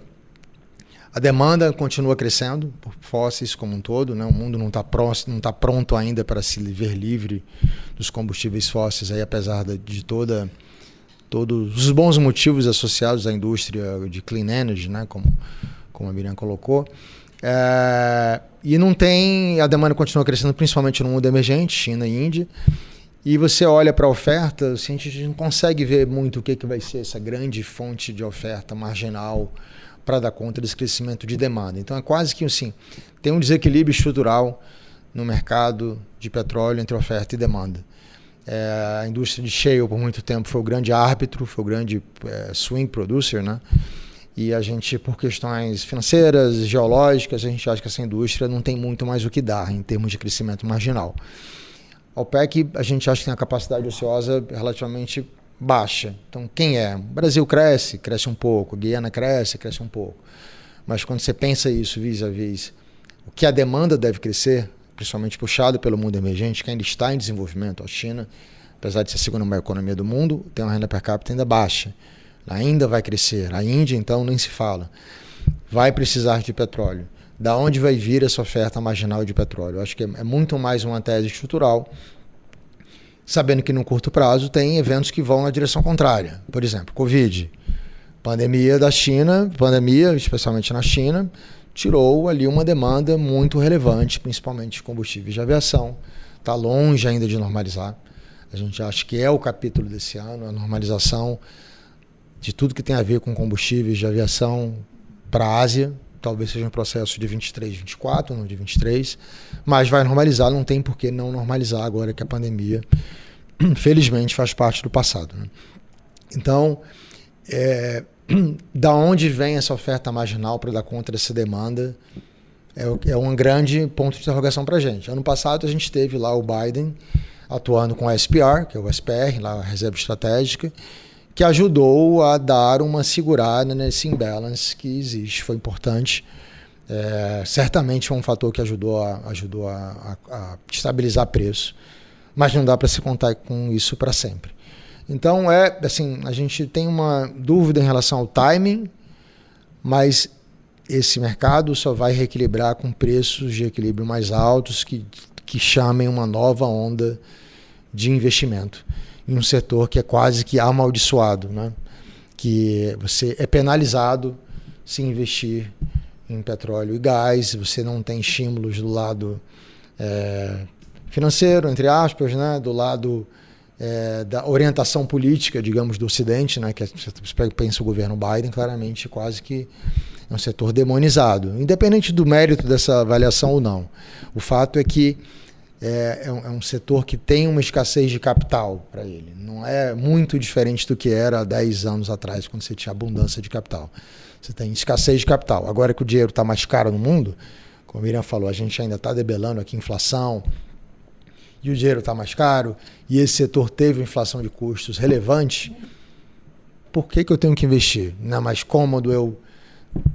a demanda continua crescendo por fósseis como um todo, né? O mundo não está tá pronto ainda para se ver livre dos combustíveis fósseis, aí, apesar de toda todos os bons motivos associados à indústria de clean energy, né? Como como a Miriam colocou. É, e não tem. A demanda continua crescendo, principalmente no mundo emergente, China e Índia. E você olha para a oferta, assim, a gente não consegue ver muito o que, que vai ser essa grande fonte de oferta marginal para dar conta desse crescimento de demanda. Então é quase que assim, tem um desequilíbrio estrutural no mercado de petróleo entre oferta e demanda. É, a indústria de shale por muito tempo foi o grande árbitro, foi o grande é, swing producer, né? E a gente, por questões financeiras, geológicas, a gente acha que essa indústria não tem muito mais o que dar em termos de crescimento marginal. A OPEC, a gente acha que tem a capacidade ociosa relativamente baixa. Então, quem é? O Brasil cresce, cresce um pouco. Guiana cresce, cresce um pouco. Mas quando você pensa isso vis-à-vis o que a demanda deve crescer, principalmente puxado pelo mundo emergente, que ainda está em desenvolvimento, a China, apesar de ser a segunda maior economia do mundo, tem uma renda per capita ainda baixa ainda vai crescer. A Índia, então, nem se fala. Vai precisar de petróleo. Da onde vai vir essa oferta marginal de petróleo? Eu acho que é muito mais uma tese estrutural, sabendo que no curto prazo tem eventos que vão na direção contrária. Por exemplo, Covid. Pandemia da China, pandemia, especialmente na China, tirou ali uma demanda muito relevante, principalmente de combustíveis de aviação. Está longe ainda de normalizar. A gente acha que é o capítulo desse ano, a normalização de tudo que tem a ver com combustíveis de aviação para a Ásia. Talvez seja um processo de 23, 24, não de 23, mas vai normalizar, não tem por que não normalizar agora que a pandemia, felizmente, faz parte do passado. Né? Então, é, da onde vem essa oferta marginal para dar conta dessa demanda é, é um grande ponto de interrogação para a gente. Ano passado a gente teve lá o Biden atuando com a SPR, que é o SPR, lá a Reserva Estratégica, que ajudou a dar uma segurada nesse imbalance que existe. Foi importante. É, certamente foi um fator que ajudou a, ajudou a, a, a estabilizar preço, mas não dá para se contar com isso para sempre. Então é assim, a gente tem uma dúvida em relação ao timing, mas esse mercado só vai reequilibrar com preços de equilíbrio mais altos que, que chamem uma nova onda de investimento em um setor que é quase que amaldiçoado, né? que você é penalizado se investir em petróleo e gás, você não tem estímulos do lado é, financeiro, entre aspas, né? do lado é, da orientação política, digamos, do Ocidente, né? que é, você pensa o governo Biden, claramente quase que é um setor demonizado, independente do mérito dessa avaliação ou não. O fato é que é, é, um, é, um, setor que tem uma escassez de capital para ele. Não é muito diferente do que era há 10 anos atrás, quando você tinha abundância de capital. Você tem escassez de capital. Agora que o dinheiro está mais caro no mundo, como a Miriam falou, a gente ainda está debelando aqui inflação, e o dinheiro está mais caro, e esse setor teve inflação de custos relevante, por que, que eu tenho que investir? Não é mais cômodo eu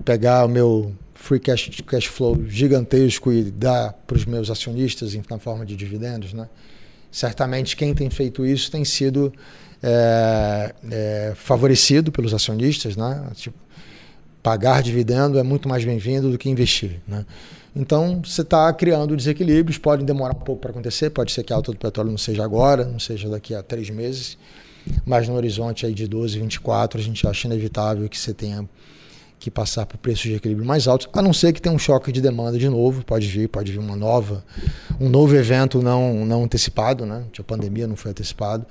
pegar o meu free cash, cash flow gigantesco e dar para os meus acionistas na forma de dividendos, né? Certamente quem tem feito isso tem sido é, é, favorecido pelos acionistas, né? Tipo, pagar dividendo é muito mais bem-vindo do que investir, né? Então você está criando desequilíbrios, podem demorar um pouco para acontecer, pode ser que a alta do petróleo não seja agora, não seja daqui a três meses, mas no horizonte aí de 12, 24 a gente acha inevitável que você tenha que passar por preços de equilíbrio mais altos, a não ser que tenha um choque de demanda de novo, pode vir, pode vir uma nova, um novo evento não, não antecipado, né? A pandemia não foi antecipado.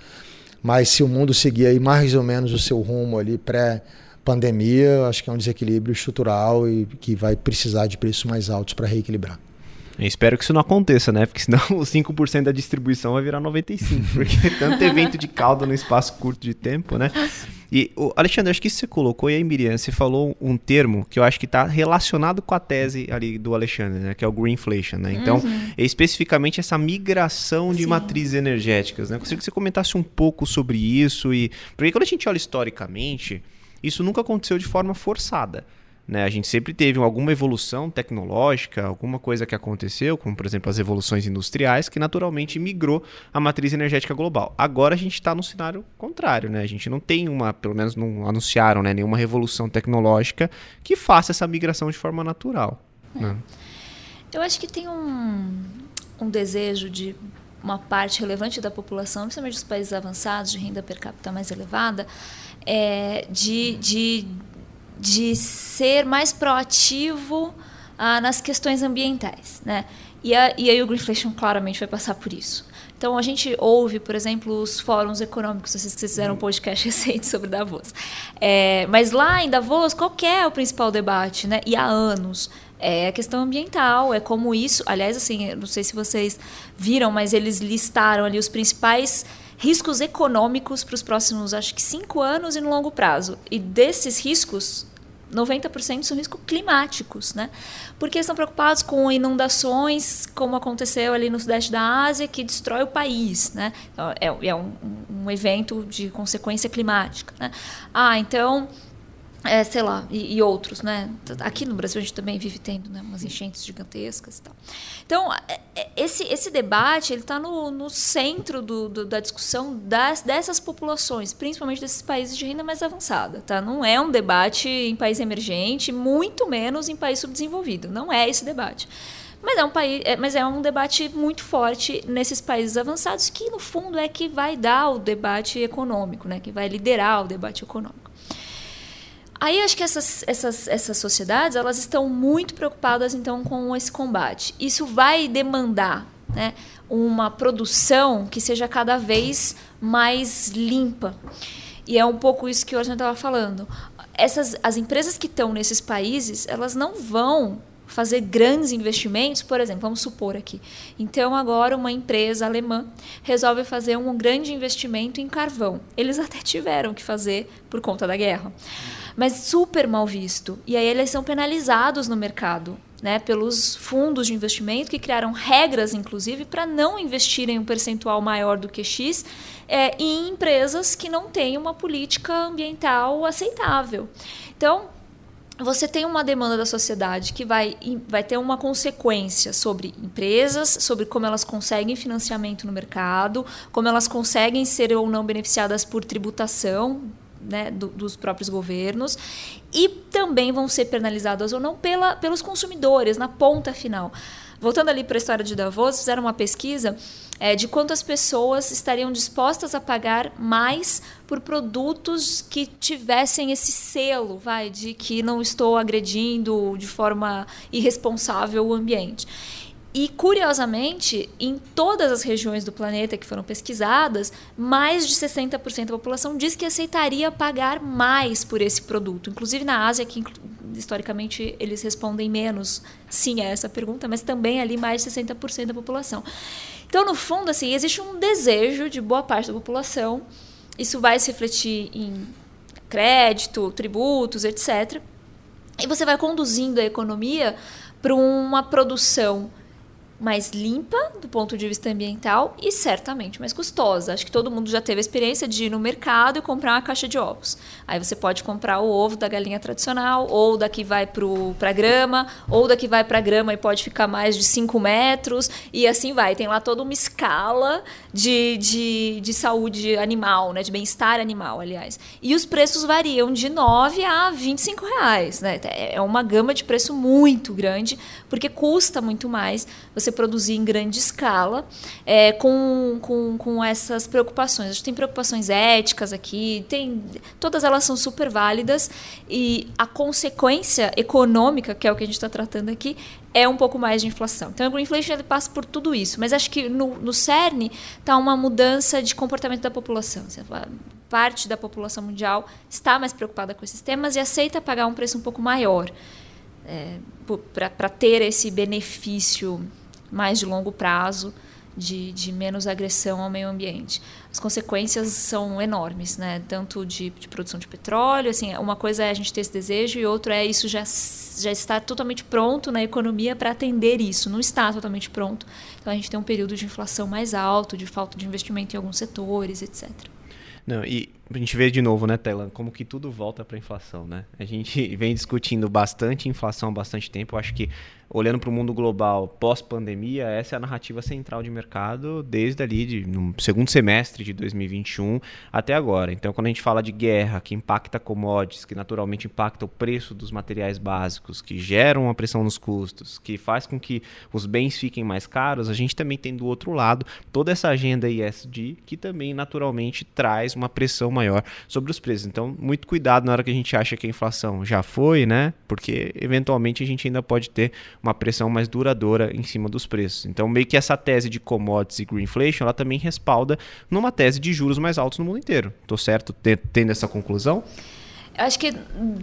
Mas se o mundo seguir aí mais ou menos o seu rumo ali pré-pandemia, acho que é um desequilíbrio estrutural e que vai precisar de preços mais altos para reequilibrar. Eu espero que isso não aconteça, né? Porque senão os 5% da distribuição vai virar 95%. Porque tanto evento de caldo no espaço curto de tempo, né? E, o Alexandre, acho que isso você colocou, e aí, Miriam, você falou um termo que eu acho que está relacionado com a tese ali do Alexandre, né? Que é o greenflation, né? Então, uhum. é especificamente essa migração de Sim. matrizes energéticas, né? Eu gostaria que você comentasse um pouco sobre isso e... Porque quando a gente olha historicamente, isso nunca aconteceu de forma forçada. Né? A gente sempre teve alguma evolução tecnológica, alguma coisa que aconteceu, como por exemplo as revoluções industriais, que naturalmente migrou a matriz energética global. Agora a gente está no cenário contrário, né? A gente não tem uma, pelo menos não anunciaram, né, nenhuma revolução tecnológica que faça essa migração de forma natural. É. Né? Eu acho que tem um, um desejo de uma parte relevante da população, principalmente dos países avançados, de renda per capita mais elevada, é, de, de de ser mais proativo ah, nas questões ambientais, né? E, a, e aí o Greenflation claramente vai passar por isso. Então a gente ouve, por exemplo, os fóruns econômicos, vocês fizeram um podcast recente sobre Davos. É, mas lá em Davos, qual é o principal debate, né? E há anos é a questão ambiental, é como isso. Aliás, assim, não sei se vocês viram, mas eles listaram ali os principais riscos econômicos para os próximos, acho que cinco anos e no longo prazo. E desses riscos, 90% são riscos climáticos, né? Porque estão preocupados com inundações, como aconteceu ali no sudeste da Ásia, que destrói o país, né? Então, é, é um, um evento de consequência climática, né? Ah, então é, sei lá, e, e, outros, né? Aqui no Brasil a gente também vive tendo né, umas enchentes gigantescas e tal. Então, é, é, esse, esse debate ele está no, no centro do, do, da discussão das, dessas populações, principalmente desses países de renda mais avançada. Tá? Não é um debate em país emergente, muito menos em país subdesenvolvido. Não é esse debate. Mas é, um país, é, mas é um debate muito forte nesses países avançados, que no fundo é que vai dar o debate econômico, né? que vai liderar o debate econômico. Aí acho que essas, essas, essas sociedades elas estão muito preocupadas então com esse combate. Isso vai demandar né, uma produção que seja cada vez mais limpa. E é um pouco isso que o Arthur estava falando. Essas, as empresas que estão nesses países, elas não vão fazer grandes investimentos, por exemplo, vamos supor aqui. Então, agora uma empresa alemã resolve fazer um grande investimento em carvão. Eles até tiveram que fazer por conta da guerra mas super mal visto. E aí eles são penalizados no mercado. Né, pelos fundos de investimento que criaram regras, inclusive, para não investirem um percentual maior do que X é, em empresas que não têm uma política ambiental aceitável. Então, você tem uma demanda da sociedade que vai, vai ter uma consequência sobre empresas, sobre como elas conseguem financiamento no mercado, como elas conseguem ser ou não beneficiadas por tributação, né, do, dos próprios governos e também vão ser penalizadas ou não pela, pelos consumidores na ponta final. Voltando ali para a história de Davos, fizeram uma pesquisa é, de quantas pessoas estariam dispostas a pagar mais por produtos que tivessem esse selo, vai, de que não estou agredindo de forma irresponsável o ambiente. E, curiosamente, em todas as regiões do planeta que foram pesquisadas, mais de 60% da população diz que aceitaria pagar mais por esse produto. Inclusive na Ásia, que historicamente eles respondem menos sim a essa pergunta, mas também ali mais de 60% da população. Então, no fundo, assim, existe um desejo de boa parte da população. Isso vai se refletir em crédito, tributos, etc. E você vai conduzindo a economia para uma produção mais limpa do ponto de vista ambiental e certamente mais custosa. Acho que todo mundo já teve a experiência de ir no mercado e comprar uma caixa de ovos. Aí você pode comprar o ovo da galinha tradicional, ou da que vai para grama, ou da que vai para a grama e pode ficar mais de 5 metros, e assim vai. Tem lá toda uma escala de, de, de saúde animal, né? de bem-estar animal, aliás. E os preços variam de 9 a 25 reais. Né? É uma gama de preço muito grande, porque custa muito mais você você produzir em grande escala é, com, com, com essas preocupações. A gente tem preocupações éticas aqui, tem todas elas são super válidas e a consequência econômica, que é o que a gente está tratando aqui, é um pouco mais de inflação. Então, a greenflation ele passa por tudo isso, mas acho que no, no cerne está uma mudança de comportamento da população. Parte da população mundial está mais preocupada com esses temas e aceita pagar um preço um pouco maior é, para ter esse benefício mais de longo prazo, de, de, menos agressão ao meio ambiente. As consequências são enormes, né? Tanto de, de, produção de petróleo, assim, uma coisa é a gente ter esse desejo e outra é isso já, já está totalmente pronto na economia para atender isso. Não está totalmente pronto. Então a gente tem um período de inflação mais alto, de falta de investimento em alguns setores, etc. Não, e a gente vê de novo, né, Telan, como que tudo volta para inflação, né? A gente vem discutindo bastante inflação há bastante tempo. Eu acho que olhando para o mundo global pós-pandemia, essa é a narrativa central de mercado desde ali de, no segundo semestre de 2021 até agora. Então, quando a gente fala de guerra que impacta commodities, que naturalmente impacta o preço dos materiais básicos, que geram uma pressão nos custos, que faz com que os bens fiquem mais caros, a gente também tem do outro lado toda essa agenda ESG que também naturalmente traz uma pressão maior sobre os preços. Então, muito cuidado na hora que a gente acha que a inflação já foi, né? Porque eventualmente a gente ainda pode ter uma pressão mais duradoura em cima dos preços. Então, meio que essa tese de commodities e greenflation, ela também respalda numa tese de juros mais altos no mundo inteiro. Estou certo tendo essa conclusão? acho que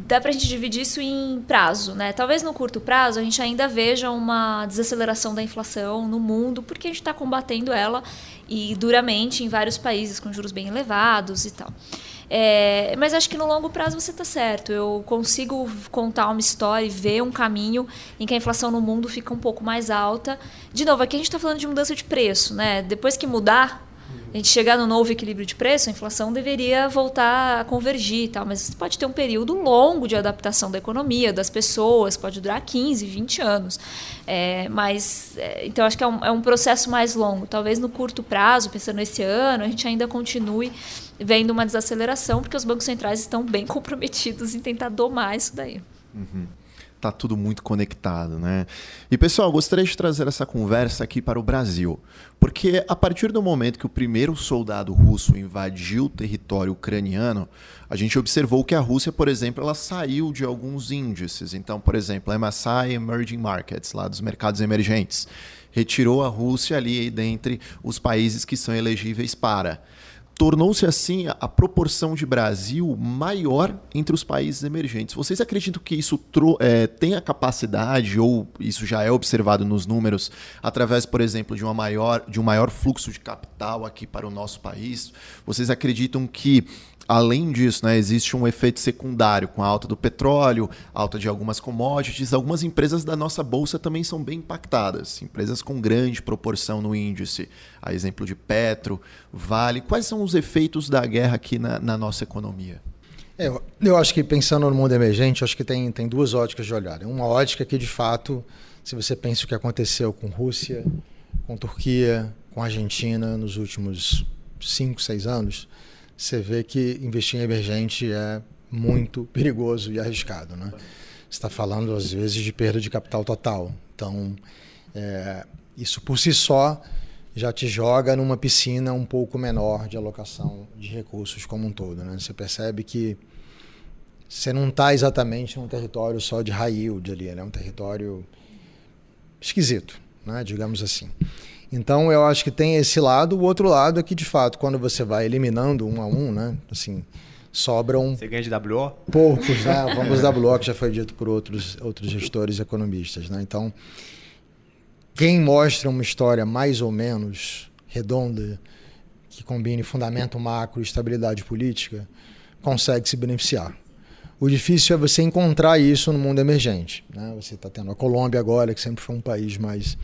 dá para a gente dividir isso em prazo, né? Talvez no curto prazo a gente ainda veja uma desaceleração da inflação no mundo, porque a gente está combatendo ela e duramente em vários países com juros bem elevados e tal. É, mas acho que no longo prazo você está certo. Eu consigo contar uma história e ver um caminho em que a inflação no mundo fica um pouco mais alta. De novo, aqui a gente está falando de mudança de preço, né? Depois que mudar, a gente chegar no novo equilíbrio de preço, a inflação deveria voltar a convergir e tal, mas pode ter um período longo de adaptação da economia, das pessoas, pode durar 15, 20 anos. É, mas, é, então, acho que é um, é um processo mais longo. Talvez no curto prazo, pensando nesse ano, a gente ainda continue vendo uma desaceleração, porque os bancos centrais estão bem comprometidos em tentar domar isso daí. Uhum. Tá tudo muito conectado, né? E pessoal, gostaria de trazer essa conversa aqui para o Brasil, porque a partir do momento que o primeiro soldado russo invadiu o território ucraniano, a gente observou que a Rússia, por exemplo, ela saiu de alguns índices. Então, por exemplo, a MSI Emerging Markets, lá dos mercados emergentes, retirou a Rússia ali dentre os países que são elegíveis para tornou-se assim a proporção de Brasil maior entre os países emergentes. Vocês acreditam que isso é, tem a capacidade, ou isso já é observado nos números, através, por exemplo, de, uma maior, de um maior fluxo de capital aqui para o nosso país? Vocês acreditam que Além disso, né, existe um efeito secundário com a alta do petróleo, alta de algumas commodities. Algumas empresas da nossa bolsa também são bem impactadas, empresas com grande proporção no índice. A exemplo de Petro, Vale. Quais são os efeitos da guerra aqui na, na nossa economia? É, eu, acho que pensando no mundo emergente, acho que tem, tem duas óticas de olhar. Uma ótica que, de fato, se você pensa o que aconteceu com Rússia, com Turquia, com Argentina nos últimos cinco, seis anos, você vê que investir em emergente é muito perigoso e arriscado. Né? Você está falando, às vezes, de perda de capital total. Então, é, isso por si só já te joga numa piscina um pouco menor de alocação de recursos como um todo. Né? Você percebe que você não está exatamente num território só de high yield ali, é né? um território esquisito, né? digamos assim. Então eu acho que tem esse lado. O outro lado é que, de fato, quando você vai eliminando um a um, né? Assim, sobram. Você ganha de WO? Poucos, né? O famoso WO que já foi dito por outros, outros gestores economistas. Né? Então, quem mostra uma história mais ou menos redonda, que combine fundamento macro e estabilidade política, consegue se beneficiar. O difícil é você encontrar isso no mundo emergente. Né? Você está tendo a Colômbia agora, que sempre foi um país mais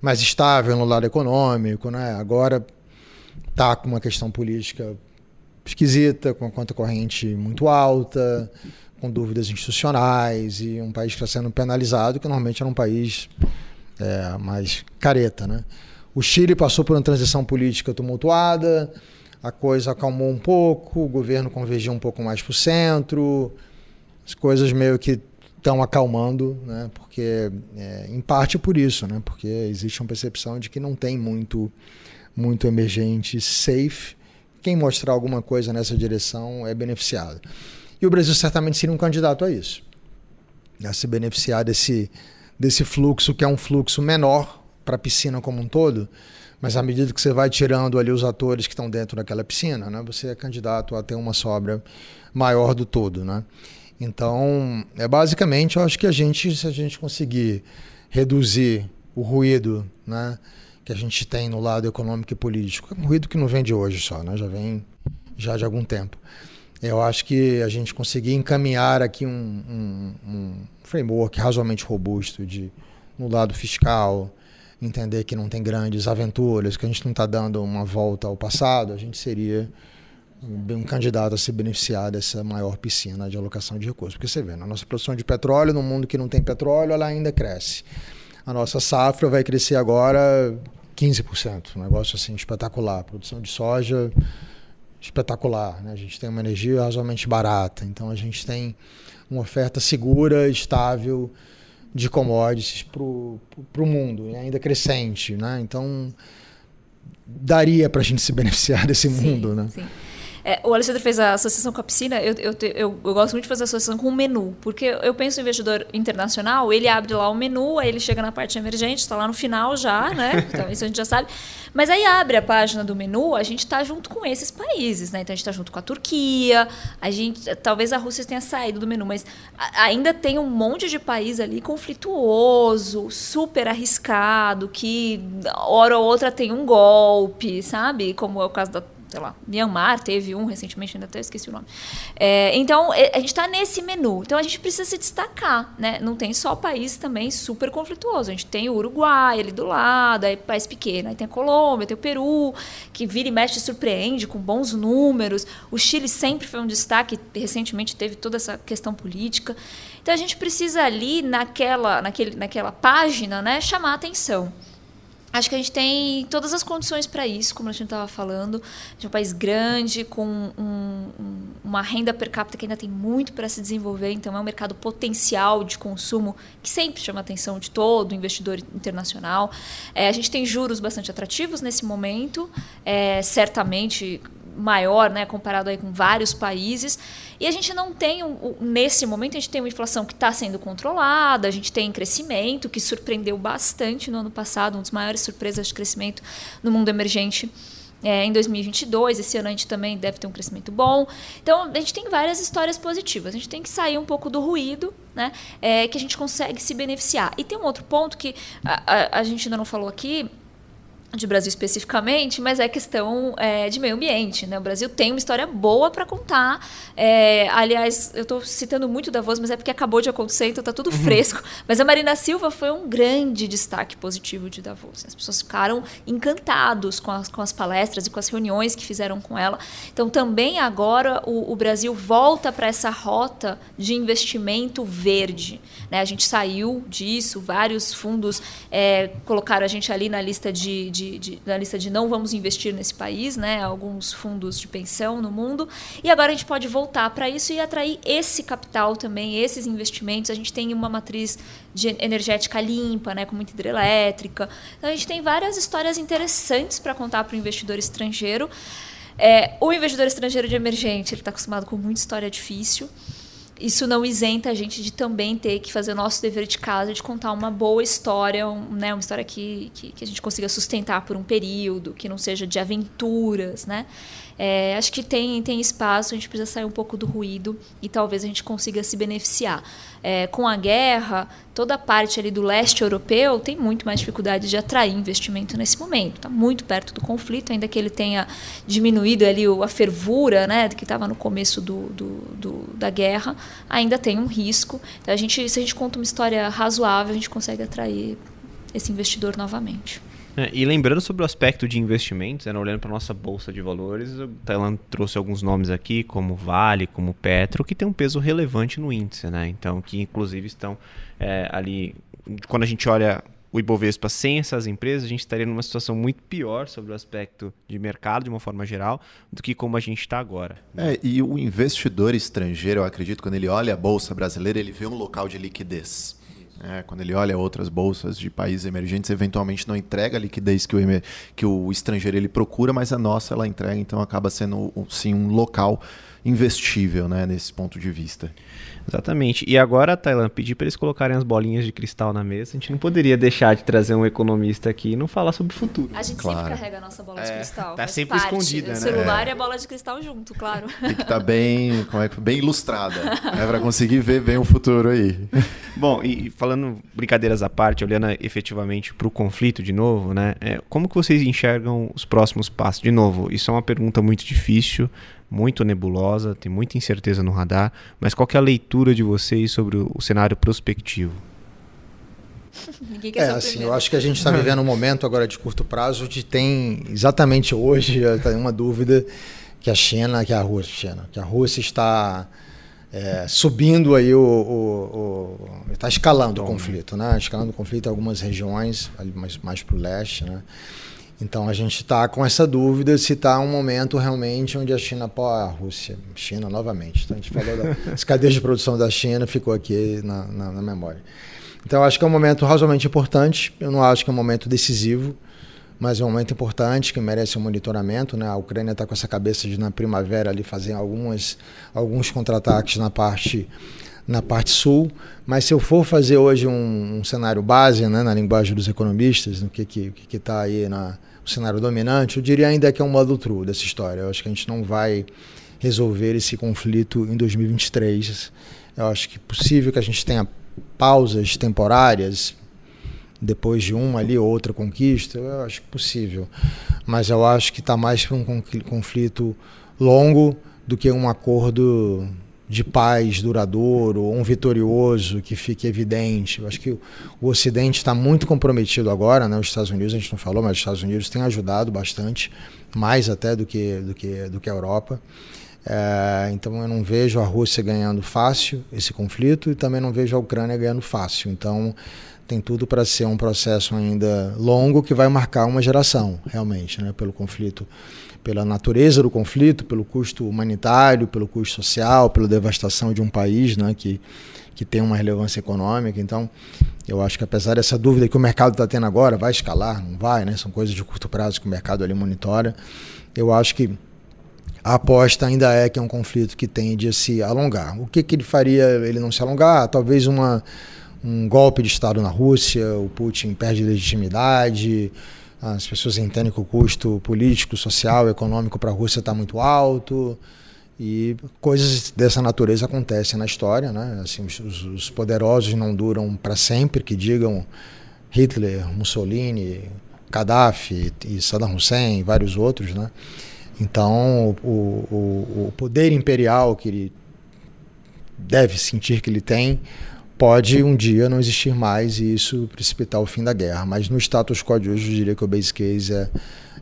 mais estável no lado econômico, né? Agora está com uma questão política esquisita, com a conta corrente muito alta, com dúvidas institucionais e um país que está sendo penalizado, que normalmente era um país é, mais careta, né? O Chile passou por uma transição política tumultuada, a coisa acalmou um pouco, o governo convergiu um pouco mais para o centro, as coisas meio que estão acalmando, né? porque é, em parte por isso, né? porque existe uma percepção de que não tem muito, muito emergente safe. Quem mostrar alguma coisa nessa direção é beneficiado. E o Brasil certamente seria um candidato a isso, a se beneficiar desse, desse fluxo, que é um fluxo menor para a piscina como um todo, mas à medida que você vai tirando ali os atores que estão dentro daquela piscina, né, você é candidato a ter uma sobra maior do todo. Né? Então, é basicamente, eu acho que a gente, se a gente conseguir reduzir o ruído né, que a gente tem no lado econômico e político. É um ruído que não vem de hoje só, né, já vem já de algum tempo. Eu acho que a gente conseguir encaminhar aqui um, um, um framework razoavelmente robusto de, no lado fiscal, entender que não tem grandes aventuras, que a gente não está dando uma volta ao passado, a gente seria um candidato a se beneficiar dessa maior piscina de alocação de recursos. Porque você vê, na nossa produção de petróleo, no mundo que não tem petróleo, ela ainda cresce. A nossa safra vai crescer agora 15%, um negócio assim espetacular. Produção de soja espetacular. Né? A gente tem uma energia razoavelmente barata, então a gente tem uma oferta segura, estável de commodities para o mundo, e ainda crescente. Né? Então, daria para a gente se beneficiar desse sim, mundo. Né? Sim. É, o Alexandre fez a associação com a piscina. Eu, eu, eu, eu, gosto muito de fazer associação com o menu, porque eu penso no investidor internacional, ele abre lá o menu, aí ele chega na parte emergente, está lá no final já, né? Então, isso a gente já sabe. Mas aí abre a página do menu, a gente está junto com esses países, né? Então a gente está junto com a Turquia, a gente, talvez a Rússia tenha saído do menu, mas ainda tem um monte de país ali conflituoso, super arriscado, que hora ou outra tem um golpe, sabe? Como é o caso da sei lá, Myanmar teve um recentemente, ainda até esqueci o nome. É, então, é, a gente está nesse menu. Então, a gente precisa se destacar, né? Não tem só país também super conflituoso. A gente tem o Uruguai ali do lado, aí país pequeno. Aí tem a Colômbia, tem o Peru, que vira e mexe surpreende com bons números. O Chile sempre foi um destaque, recentemente teve toda essa questão política. Então, a gente precisa ali, naquela, naquele, naquela página, né, chamar atenção. Acho que a gente tem todas as condições para isso, como a gente estava falando. A gente é um país grande, com um, um, uma renda per capita que ainda tem muito para se desenvolver, então é um mercado potencial de consumo que sempre chama a atenção de todo investidor internacional. É, a gente tem juros bastante atrativos nesse momento, é, certamente maior, né, comparado aí com vários países. E a gente não tem, um, nesse momento, a gente tem uma inflação que está sendo controlada, a gente tem crescimento, que surpreendeu bastante no ano passado, uma das maiores surpresas de crescimento no mundo emergente. É, em 2022, esse ano a gente também deve ter um crescimento bom. Então, a gente tem várias histórias positivas. A gente tem que sair um pouco do ruído, né? É, que a gente consegue se beneficiar. E tem um outro ponto que a, a, a gente ainda não falou aqui, de Brasil especificamente, mas é questão é, de meio ambiente. Né? O Brasil tem uma história boa para contar. É, aliás, eu estou citando muito Davos, mas é porque acabou de acontecer, então está tudo uhum. fresco. Mas a Marina Silva foi um grande destaque positivo de Davos. As pessoas ficaram encantados com as, com as palestras e com as reuniões que fizeram com ela. Então, também agora o, o Brasil volta para essa rota de investimento verde. Né? A gente saiu disso, vários fundos é, colocaram a gente ali na lista de, de, de, na lista de não vamos investir nesse país, né? alguns fundos de pensão no mundo. E agora a gente pode voltar para isso e atrair esse capital também, esses investimentos. A gente tem uma matriz de energética limpa, né? com muita hidrelétrica. Então a gente tem várias histórias interessantes para contar para o investidor estrangeiro. É, o investidor estrangeiro de emergente ele está acostumado com muita história difícil isso não isenta a gente de também ter que fazer o nosso dever de casa, de contar uma boa história, um, né, uma história que, que, que, a gente consiga sustentar por um período, que não seja de aventuras, né? É, acho que tem, tem espaço, a gente precisa sair um pouco do ruído e talvez a gente consiga se beneficiar. É, com a guerra, toda a parte ali do leste europeu tem muito mais dificuldade de atrair investimento nesse momento. Está muito perto do conflito, ainda que ele tenha diminuído ali a fervura né, que estava no começo do, do, do, da guerra, ainda tem um risco. Então, a gente, se a gente conta uma história razoável, a gente consegue atrair esse investidor novamente. É, e lembrando sobre o aspecto de investimentos, né, olhando para nossa bolsa de valores, o Thailand trouxe alguns nomes aqui, como Vale, como Petro, que tem um peso relevante no índice, né? Então, que inclusive estão é, ali. Quando a gente olha o Ibovespa sem essas empresas, a gente estaria numa situação muito pior sobre o aspecto de mercado, de uma forma geral, do que como a gente está agora. É, e o investidor estrangeiro, eu acredito, quando ele olha a bolsa brasileira, ele vê um local de liquidez. É, quando ele olha outras bolsas de países emergentes, eventualmente não entrega a liquidez que o, que o estrangeiro ele procura, mas a nossa ela entrega, então acaba sendo sim um local investível, né, nesse ponto de vista. Exatamente. E agora, Tailan, pedir para eles colocarem as bolinhas de cristal na mesa. A gente não poderia deixar de trazer um economista aqui e não falar sobre o futuro. A gente claro. sempre carrega a nossa bola de é, cristal. Tá sempre parte. escondida, né? O celular é. e a bola de cristal junto, claro. Tem que estar tá bem, como é, bem ilustrada, né, para conseguir ver bem o futuro aí. Bom, e falando brincadeiras à parte, olhando efetivamente para o conflito de novo, né? É, como que vocês enxergam os próximos passos? De novo, isso é uma pergunta muito difícil muito nebulosa, tem muita incerteza no radar, mas qual é a leitura de vocês sobre o, cenário prospectivo? é, assim, eu acho que a gente está vivendo um momento agora de curto prazo onde tem exatamente hoje uma dúvida que a China, que a Rússia, que a Rússia está é, subindo aí o, o, está escalando Tom, o conflito, né? Escalando o conflito em algumas regiões, mais, mais para o leste, né? Então a gente está com essa dúvida se está um momento realmente onde a China, pô, a Rússia, China novamente. Então a gente falou das cadeias de produção da China, ficou aqui na, na, na, memória. Então acho que é um momento razoavelmente importante. Eu não acho que é um momento decisivo, mas é um momento importante que merece um monitoramento. Né? A Ucrânia está com essa cabeça de na primavera ali fazer algumas, alguns contra-ataques na parte na parte sul. Mas se eu for fazer hoje um, um cenário base, né, na linguagem dos economistas, no que que que está aí na o cenário dominante, eu diria ainda que é um modo true dessa história. Eu acho que a gente não vai resolver esse conflito em 2023. Eu acho que é possível que a gente tenha pausas temporárias depois de uma ali ou outra conquista, eu acho possível. Mas eu acho que está mais para um conflito longo do que um acordo de paz duradouro, um vitorioso que fique evidente. Eu acho que o, Ocidente está muito comprometido agora, né? Os Estados Unidos a gente não falou, mas os Estados Unidos têm ajudado bastante, mais até do que do que do que a Europa. É, então eu não vejo a Rússia ganhando fácil esse conflito e também não vejo a Ucrânia ganhando fácil. Então tem tudo para ser um processo ainda longo que vai marcar uma geração, realmente, né? Pelo conflito pela natureza do conflito, pelo custo humanitário, pelo custo social, pela devastação de um país né, que, que tem uma relevância econômica. Então, eu acho que apesar dessa dúvida que o mercado está tendo agora, vai escalar, não vai, né? são coisas de curto prazo que o mercado ali monitora, eu acho que a aposta ainda é que é um conflito que tende a se alongar. O que, que ele faria ele não se alongar? Talvez uma, um golpe de Estado na Rússia, o Putin perde legitimidade, as pessoas entendem que o custo político, social, econômico para a Rússia está muito alto e coisas dessa natureza acontecem na história, né? Assim, os, os poderosos não duram para sempre, que digam Hitler, Mussolini, Gaddafi e Saddam Hussein e vários outros, né? Então, o, o, o poder imperial que ele deve sentir que ele tem pode um dia não existir mais e isso precipitar o fim da guerra. Mas no status quo de hoje, eu diria que o base case é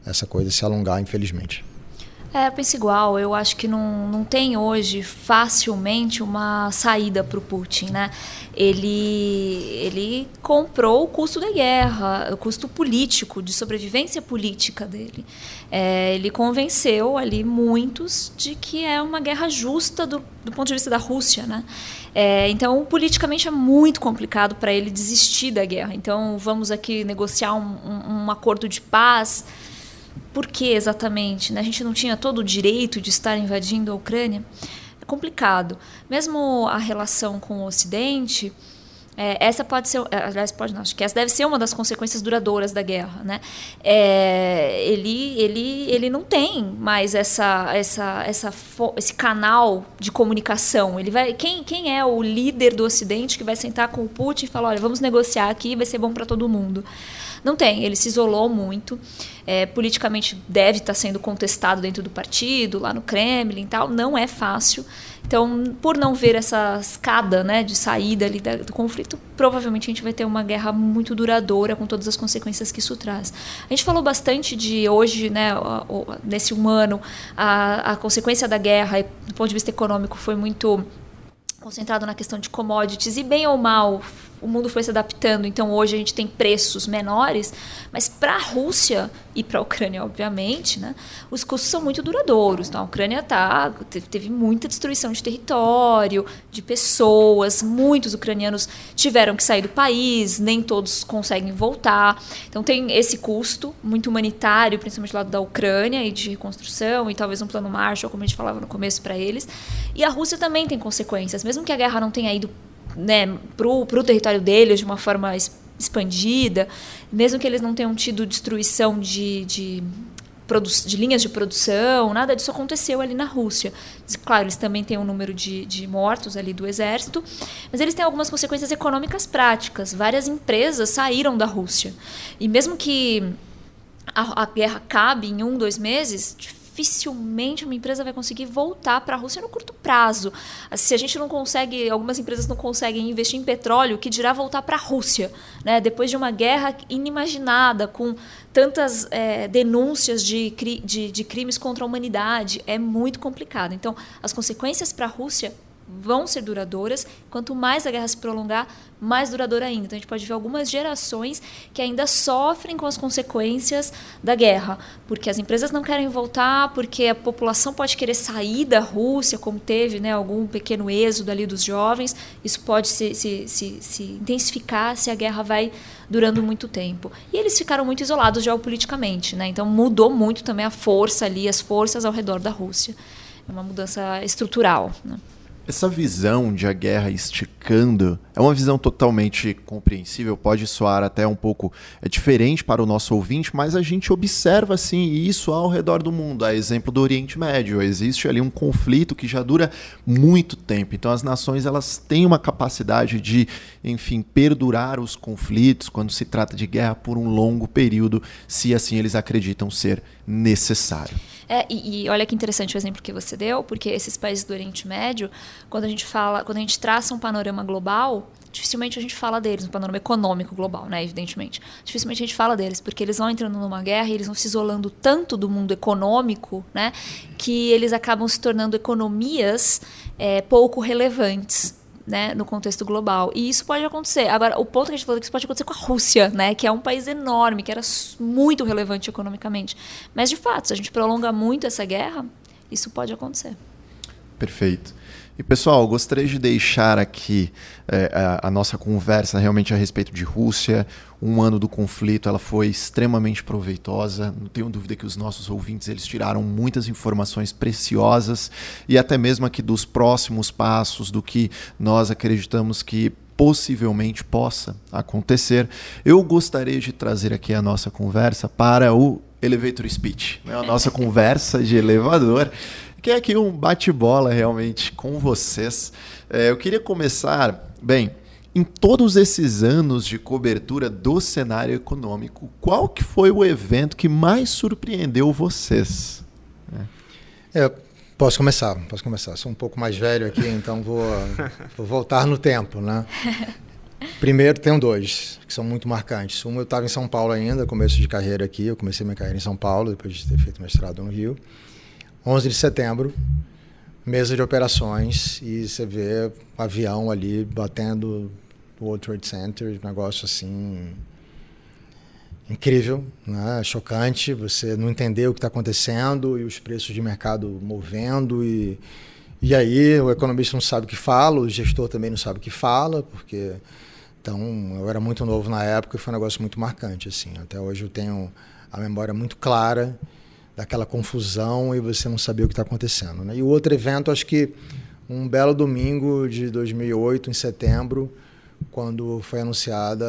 essa coisa se alongar, infelizmente. É, penso igual. Eu acho que não, não tem hoje facilmente uma saída para o Putin. Né? Ele, ele comprou o custo da guerra, o custo político, de sobrevivência política dele. É, ele convenceu ali muitos de que é uma guerra justa do, do ponto de vista da Rússia. Né? É, então, politicamente é muito complicado para ele desistir da guerra. Então, vamos aqui negociar um, um, um acordo de paz por que exatamente? Né? A gente não tinha todo o direito de estar invadindo a Ucrânia? É complicado. Mesmo a relação com o Ocidente, é, essa pode ser, é, aliás, pode não, acho que essa deve ser uma das consequências duradouras da guerra, né? É, ele, ele, ele não tem mais essa, essa, essa, esse canal de comunicação. Ele vai, quem, quem é o líder do Ocidente que vai sentar com o Putin e falar, olha, vamos negociar aqui, vai ser bom para todo mundo? Não tem. Ele se isolou muito. É, politicamente deve estar sendo contestado dentro do partido, lá no Kremlin e tal. Não é fácil. Então, por não ver essa escada né, de saída ali do conflito, provavelmente a gente vai ter uma guerra muito duradoura com todas as consequências que isso traz. A gente falou bastante de hoje, né, nesse um ano, a, a consequência da guerra, do ponto de vista econômico, foi muito concentrado na questão de commodities e bem ou mal o mundo foi se adaptando, então hoje a gente tem preços menores, mas para a Rússia e para a Ucrânia, obviamente, né, os custos são muito duradouros. Então, a Ucrânia tá, teve muita destruição de território, de pessoas, muitos ucranianos tiveram que sair do país, nem todos conseguem voltar. Então, tem esse custo muito humanitário, principalmente do lado da Ucrânia e de reconstrução, e talvez um plano Marshall, como a gente falava no começo, para eles. E a Rússia também tem consequências, mesmo que a guerra não tenha ido né, para o território deles de uma forma expandida, mesmo que eles não tenham tido destruição de, de, de linhas de produção, nada disso aconteceu ali na Rússia. Claro, eles também têm um número de, de mortos ali do exército, mas eles têm algumas consequências econômicas práticas. Várias empresas saíram da Rússia. E mesmo que a, a guerra acabe em um, dois meses, dificilmente uma empresa vai conseguir voltar para a Rússia no curto prazo. Se a gente não consegue, algumas empresas não conseguem investir em petróleo, que dirá voltar para a Rússia, né? Depois de uma guerra inimaginada, com tantas é, denúncias de, de, de crimes contra a humanidade, é muito complicado. Então, as consequências para a Rússia vão ser duradouras. Quanto mais a guerra se prolongar, mais duradoura ainda. Então a gente pode ver algumas gerações que ainda sofrem com as consequências da guerra, porque as empresas não querem voltar, porque a população pode querer sair da Rússia, como teve né, algum pequeno êxodo ali dos jovens. Isso pode se, se, se, se intensificar se a guerra vai durando muito tempo. E eles ficaram muito isolados geopoliticamente, né? então mudou muito também a força ali, as forças ao redor da Rússia. É uma mudança estrutural. Né? Essa visão de a guerra esticando é uma visão totalmente compreensível, pode soar até um pouco é diferente para o nosso ouvinte, mas a gente observa assim isso ao redor do mundo. A exemplo do Oriente Médio, existe ali um conflito que já dura muito tempo. Então as nações elas têm uma capacidade de, enfim, perdurar os conflitos quando se trata de guerra por um longo período, se assim eles acreditam ser necessário. É, e, e, olha que interessante o exemplo que você deu, porque esses países do Oriente Médio, quando a gente fala, quando a gente traça um panorama global, dificilmente a gente fala deles, um panorama econômico global, né, evidentemente. Dificilmente a gente fala deles, porque eles vão entrando numa guerra e eles vão se isolando tanto do mundo econômico, né, que eles acabam se tornando economias é, pouco relevantes né, no contexto global. E isso pode acontecer. Agora, o ponto que a gente falou é que isso pode acontecer com a Rússia, né, que é um país enorme, que era muito relevante economicamente. Mas, de fato, se a gente prolonga muito essa guerra, isso pode acontecer. Perfeito. E pessoal, gostaria de deixar aqui é, a, a, nossa conversa realmente a respeito de Rússia. Um ano do conflito, ela foi extremamente proveitosa. Não tenho dúvida que os nossos ouvintes eles tiraram muitas informações preciosas e até mesmo aqui dos próximos passos do que nós acreditamos que possivelmente possa acontecer. Eu gostaria de trazer aqui a nossa conversa para o elevator speech, né? a nossa conversa de elevador que é aqui um bate-bola realmente com vocês. É, eu queria começar, bem, em todos esses anos de cobertura do cenário econômico, qual que foi o evento que mais surpreendeu vocês? É. posso começar, posso começar. Sou um pouco mais velho aqui, então vou, vou voltar no tempo, né? Primeiro, tenho dois que são muito marcantes. Um, eu estava em São Paulo ainda, começo de carreira aqui. Eu comecei minha carreira em São Paulo, depois de ter feito mestrado no Rio. 11 de setembro, mesa de operações, e você vê o avião ali batendo o World Trade Center, negócio assim incrível, né? chocante, você não entender o que está acontecendo e os preços de mercado movendo e e aí o economista não sabe o que fala, o gestor também não sabe o que fala, porque então eu era muito novo na época e foi um negócio muito marcante assim. Até hoje eu tenho a memória muito clara daquela confusão e você não saber o que está acontecendo. Né? E o outro evento, acho que um belo domingo de 2008, em setembro, quando foi anunciada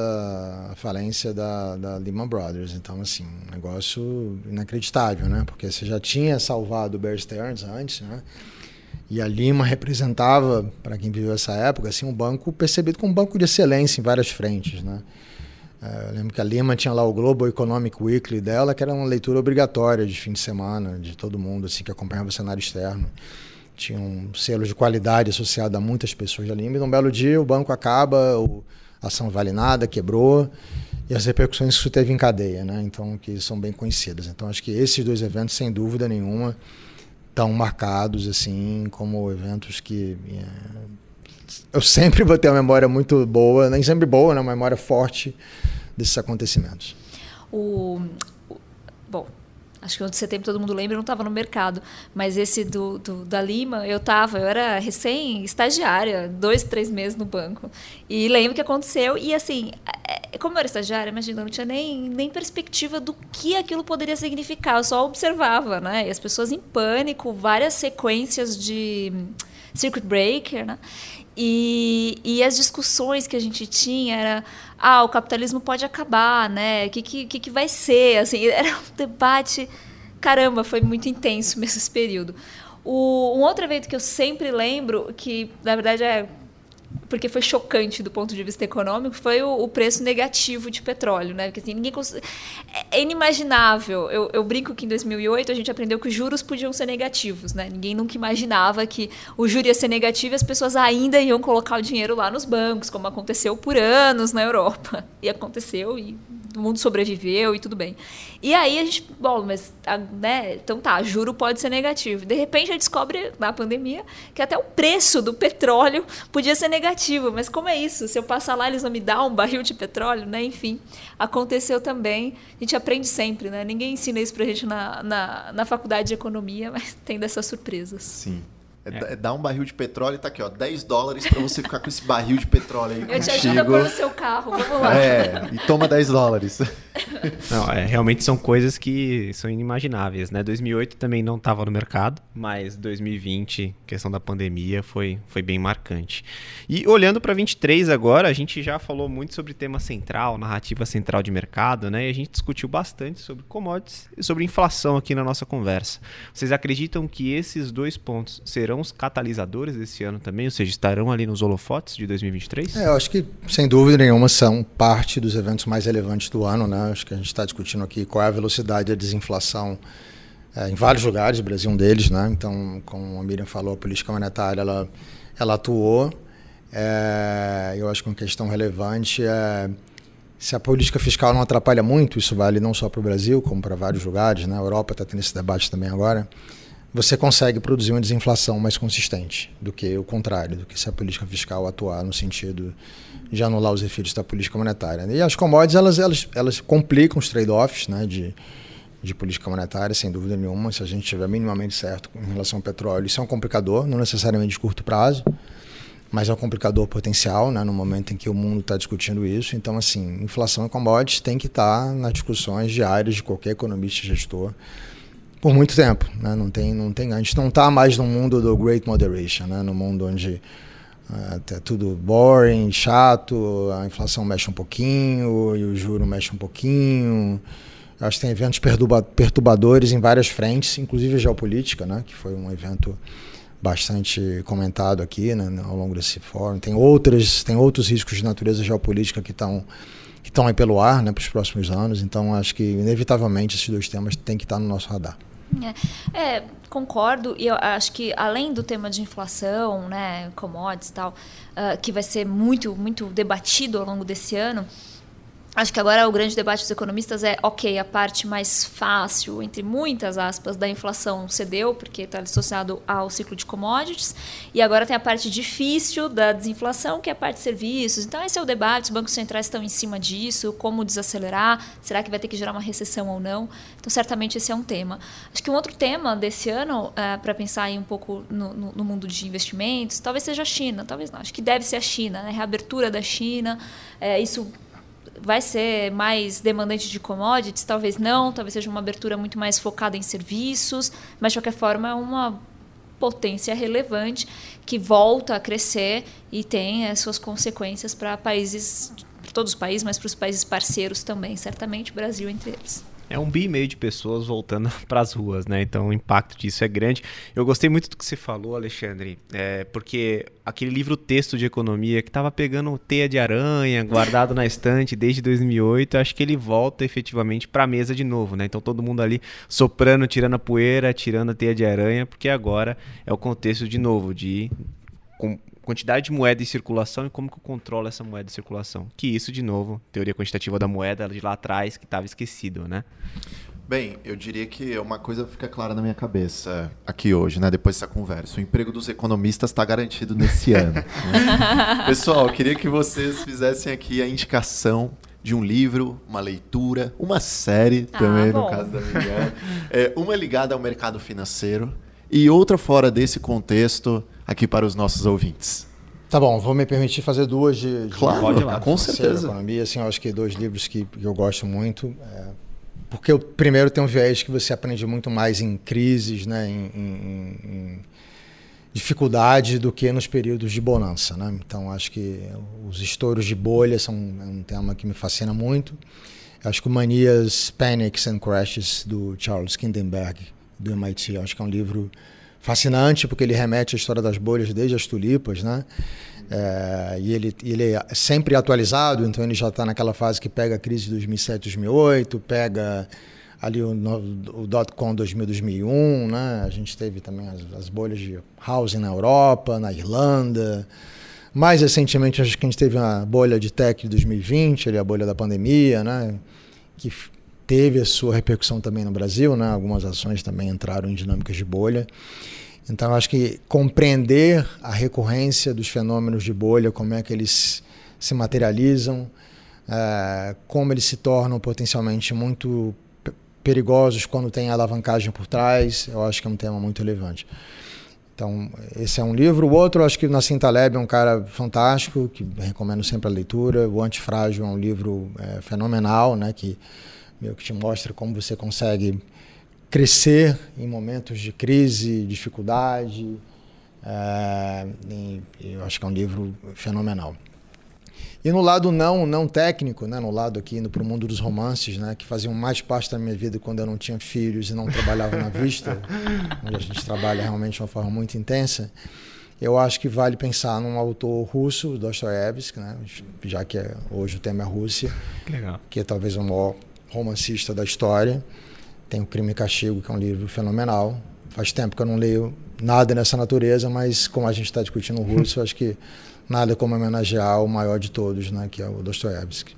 a falência da, da Lehman Brothers. Então, assim, um negócio inacreditável, né? Porque você já tinha salvado o Bear Stearns antes, né? E a Lima representava, para quem viveu essa época, assim, um banco percebido como um banco de excelência em várias frentes, né? É, eu lembro que a Lima tinha lá o Global Economic Weekly dela, que era uma leitura obrigatória de fim de semana, de todo mundo assim que acompanhava o cenário externo. Tinha um selo de qualidade associado a muitas pessoas da Lima. E num belo dia o banco acaba, a ação vale nada, quebrou, e as repercussões que isso teve em cadeia, né? Então, que são bem conhecidas. Então, acho que esses dois eventos, sem dúvida nenhuma, estão marcados assim como eventos que é, eu sempre vou ter uma memória muito boa, nem sempre boa, né? uma memória forte desses acontecimentos. O, acho que o de setembro todo mundo lembra, eu não estava no mercado. Mas esse do, do, da Lima, eu estava, eu era recém-estagiária, dois, três meses no banco. E lembro que aconteceu, e assim, é, como eu era estagiária, imagina, eu não tinha nem, nem perspectiva do que aquilo poderia significar, eu só observava, né? E as pessoas em pânico, várias sequências de circuit breaker, né? E, e as discussões que a gente tinha era ah, o capitalismo pode acabar, né? O que, que, que vai ser? Assim, era um debate. Caramba, foi muito intenso mesmo esse período. O, um outro evento que eu sempre lembro, que na verdade é porque foi chocante do ponto de vista econômico, foi o, o preço negativo de petróleo, né? Porque assim, ninguém cons... é, é inimaginável. Eu, eu, brinco que em 2008 a gente aprendeu que os juros podiam ser negativos, né? Ninguém nunca imaginava que o juro ia ser negativo e as pessoas ainda iam colocar o dinheiro lá nos bancos, como aconteceu por anos na Europa. E aconteceu e o mundo sobreviveu e tudo bem. E aí a gente, bom, mas, né, então tá, juro pode ser negativo. De repente a gente descobre na pandemia que até o preço do petróleo podia ser negativo. Mas como é isso? Se eu passar lá, eles vão me dar um barril de petróleo, né? Enfim, aconteceu também. A gente aprende sempre, né? Ninguém ensina isso pra gente na, na, na faculdade de economia, mas tem dessas surpresas. Sim. É, é. Dar um barril de petróleo e tá aqui, ó, 10 dólares para você ficar com esse barril de petróleo aí. Eu contigo. te ajudo a pôr no seu carro, vamos lá. É, e toma 10 dólares. Não, é, realmente são coisas que são inimagináveis, né? 2008 também não estava no mercado, mas 2020, questão da pandemia, foi, foi bem marcante. E olhando para 23 agora, a gente já falou muito sobre tema central, narrativa central de mercado, né? E a gente discutiu bastante sobre commodities e sobre inflação aqui na nossa conversa. Vocês acreditam que esses dois pontos serão os catalisadores desse ano também, ou seja, estarão ali nos holofotes de 2023? É, eu acho que, sem dúvida nenhuma, são parte dos eventos mais relevantes do ano, né? Acho que a gente está discutindo aqui qual é a velocidade da desinflação é, em vários lugares, o Brasil é um deles, né? Então, como a Miriam falou, a política monetária ela, ela atuou. É, eu acho que uma questão relevante é se a política fiscal não atrapalha muito, isso vale não só para o Brasil, como para vários lugares, né? A Europa está tendo esse debate também agora. Você consegue produzir uma desinflação mais consistente do que o contrário, do que se a política fiscal atuar no sentido de anular os efeitos da política monetária. E as commodities, elas, elas, elas complicam os trade-offs né, de, de política monetária, sem dúvida nenhuma. Se a gente estiver minimamente certo em relação ao petróleo, isso é um complicador, não necessariamente de curto prazo, mas é um complicador potencial né, no momento em que o mundo está discutindo isso. Então, assim, inflação e commodities tem que estar tá nas discussões diárias de qualquer economista e gestor por muito tempo. Né? Não tem, não tem, a gente não está mais no mundo do Great Moderation, né? no mundo onde é tudo boring, chato, a inflação mexe um pouquinho e o juro mexe um pouquinho. Acho que tem eventos perturba perturbadores em várias frentes, inclusive geopolítica, né, que foi um evento bastante comentado aqui né, ao longo desse fórum. Tem outras, tem outros riscos de natureza geopolítica que estão que estão aí pelo ar, né, para os próximos anos. Então acho que inevitavelmente esses dois temas têm que estar no nosso radar. É, é, concordo. E eu acho que além do tema de inflação, né, commodities e tal, uh, que vai ser muito, muito debatido ao longo desse ano, Acho que agora o grande debate dos economistas é, ok, a parte mais fácil, entre muitas aspas, da inflação cedeu, porque está associado ao ciclo de commodities, e agora tem a parte difícil da desinflação, que é a parte de serviços. Então, esse é o debate, os bancos centrais estão em cima disso, como desacelerar, será que vai ter que gerar uma recessão ou não? Então, certamente esse é um tema. Acho que um outro tema desse ano, é, para pensar aí um pouco no, no, no, mundo de investimentos, talvez seja a China, talvez não, acho que deve ser a China, né? reabertura da China, é, isso vai ser mais demandante de commodities? Talvez não, talvez seja uma abertura muito mais focada em serviços, mas de qualquer forma é uma potência relevante que volta a crescer e tem as suas consequências para países, para todos os países, mas para os países parceiros também, certamente, Brasil entre eles. É um bi e meio de pessoas voltando para as ruas, né? Então o impacto disso é grande. Eu gostei muito do que você falou, Alexandre, é, porque aquele livro texto de economia que estava pegando teia de aranha, guardado na estante desde 2008, acho que ele volta efetivamente para a mesa de novo, né? Então todo mundo ali soprando, tirando a poeira, tirando a teia de aranha, porque agora é o contexto de novo de quantidade de moeda em circulação e como que eu controlo essa moeda em circulação. Que isso, de novo, teoria quantitativa da moeda de lá atrás, que estava esquecido, né? Bem, eu diria que uma coisa fica clara na minha cabeça aqui hoje, né? Depois dessa conversa. O emprego dos economistas está garantido nesse ano. Né? Pessoal, eu queria que vocês fizessem aqui a indicação de um livro, uma leitura, uma série Ah, também, bom. no caso da Miriam. É, uma ligada ao mercado financeiro e outra fora desse contexto aqui para os nossos ouvintes. Tá bom, vou me permitir fazer duas de, de Claro, Pode ir lá. com certeza. economia, assim, eu acho que dois livros que, que eu gosto muito. é, porque o primeiro tem um viés que você aprende muito mais em crises, né, em, em- em dificuldade do que nos períodos de bonança, né? Então acho que os estouros de bolha são um tema que me fascina muito. Acho que o Manias, Panics and Crashes do Charles Kindenberg do MIT, acho que é um livro fascinante porque ele remete à história das bolhas desde as tulipas, né? É, e ele, ele é sempre atualizado, então ele já está naquela fase que pega a crise de 2007, 2008, pega ali o, o dot-com 2000, 2001, né? A gente teve também as, as bolhas de housing na Europa, na Irlanda. Mais recentemente, acho que a gente teve uma bolha de tech de 2020, ali a bolha da pandemia, né? Que teve a sua repercussão também no Brasil, né? Algumas ações também entraram em dinâmicas de bolha. Então, acho que compreender a recorrência dos fenômenos de bolha, como é que eles se materializam, eh, como eles se tornam potencialmente muito pe- perigosos quando tem alavancagem por trás, eu acho que é um tema muito relevante. Então, esse é um livro. O outro, acho que o Nassim Taleb é um cara fantástico, que recomendo sempre a leitura. O Antifrágil é um livro eh, fenomenal, né, que meio que te mostra como você consegue crescer em momentos de crise, dificuldade. É, eu acho que é um livro fenomenal. E no lado não, não técnico, né, no lado aqui indo para o mundo dos romances, né, que faziam mais parte da minha vida quando eu não tinha filhos e não trabalhava na vista, onde a gente trabalha realmente de uma forma muito intensa. Eu acho que vale pensar num autor russo, Dostoiévski, né, já que é- hoje o tema é Rússia, Que legal. que é talvez o maior romancista da história. Tem o Crime e Castigo, que é um livro fenomenal. Faz tempo que eu não leio nada nessa natureza, mas como a gente está discutindo o russo, eu acho que nada como homenagear o maior de todos, né, que é o Dostoiévski.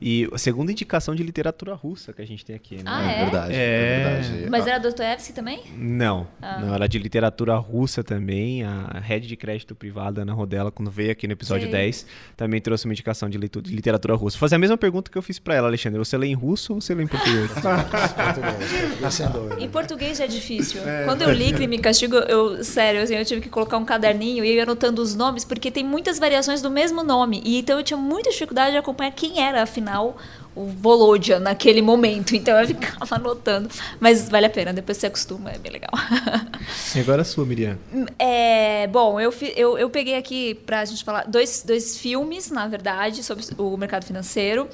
E a segunda indicação de literatura russa que a gente tem aqui, né? Ah, é? verdade, É. verdade. Mas Ah, era Dostoevsky também? Não, Ah. não, era de literatura russa também. A rede de crédito privada Ana Rodella, quando veio aqui no episódio Sei. 10, também trouxe uma indicação de, literatura russa. Vou fazer a mesma pergunta que eu fiz pra ela, Alexandre. Você lê em russo ou você lê em português? Português. Em português já é difícil. É. Quando eu li Crime e Castigo, eu, sério, assim, eu tive que colocar um caderninho e ir anotando os nomes, porque tem muitas variações do mesmo nome. E então eu tinha muita dificuldade de acompanhar quem era, afinal, o Volodya naquele momento. Então eu ficava anotando. Mas vale a pena, depois você acostuma, é bem legal. e agora a sua, Miriam. É, bom, eu, eu, eu peguei aqui pra gente falar dois, dois filmes, na verdade, sobre o mercado financeiro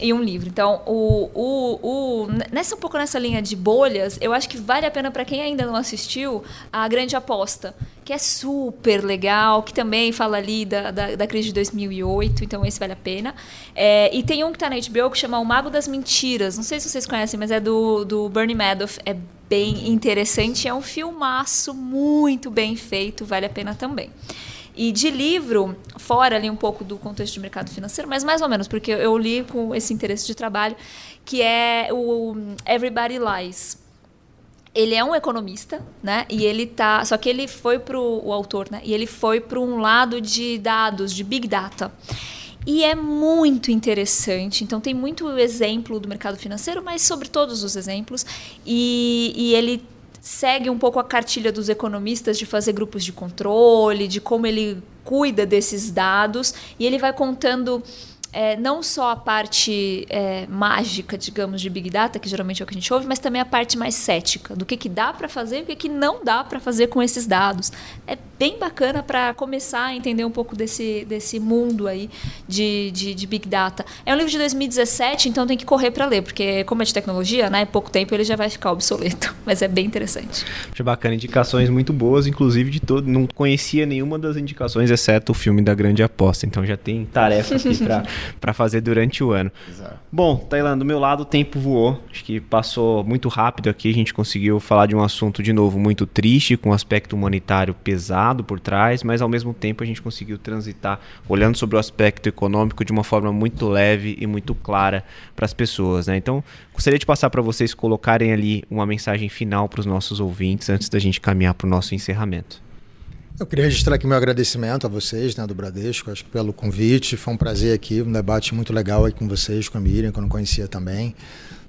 e um livro. Então, o, o, o, nessa um pouco nessa linha de bolhas, eu acho que vale a pena para quem ainda não assistiu a Grande Aposta, que é super legal, que também fala ali da, da, da crise de 2008, então esse vale a pena. É, e tem um que tá na HBO que chama O Mago das Mentiras, não sei se vocês conhecem, mas é do, do Bernie Madoff, é bem interessante, é um filmaço muito bem feito, vale a pena também. E de livro, fora ali um pouco do contexto de mercado financeiro, mas mais ou menos, porque eu li com esse interesse de trabalho, que é o Everybody Lies. Ele é um economista, né? E ele tá, só que ele foi pro o autor, né? E ele foi para um lado de dados, de big data. E é muito interessante. Então, tem muito exemplo do mercado financeiro, mas sobre todos os exemplos. E, e ele segue um pouco a cartilha dos economistas de fazer grupos de controle, de como ele cuida desses dados. E ele vai contando é, não só a parte é, mágica, digamos, de Big Data, que geralmente é o que a gente ouve, mas também a parte mais cética, do que, que dá para fazer e o que, que não dá para fazer com esses dados. É bem bacana para começar a entender um pouco desse, desse mundo aí de, de, de Big Data. É um livro de 2017, então tem que correr para ler, porque como é de tecnologia, né, pouco tempo ele já vai ficar obsoleto, mas é bem interessante. Acho bacana, indicações muito boas, inclusive de todo. Não conhecia nenhuma das indicações, exceto o filme da Grande Aposta. Então já tem tarefa aqui pra, pra fazer durante o ano. Exato. Bom, Tailândia, do meu lado o tempo voou. Acho que passou muito rápido aqui. A gente conseguiu falar de um assunto, de novo, muito triste, com um aspecto humanitário pesado por trás, mas ao mesmo tempo a gente conseguiu transitar olhando sobre o aspecto econômico de uma forma muito leve e muito clara para as pessoas. Né? Então, gostaria de passar para vocês colocarem ali uma mensagem final para os nossos ouvintes antes da gente caminhar para o nosso encerramento. Eu queria registrar aqui meu agradecimento a vocês, né, do Bradesco, acho que pelo convite. Foi um prazer aqui, um debate muito legal aí com vocês, com a Miriam, que eu não conhecia também.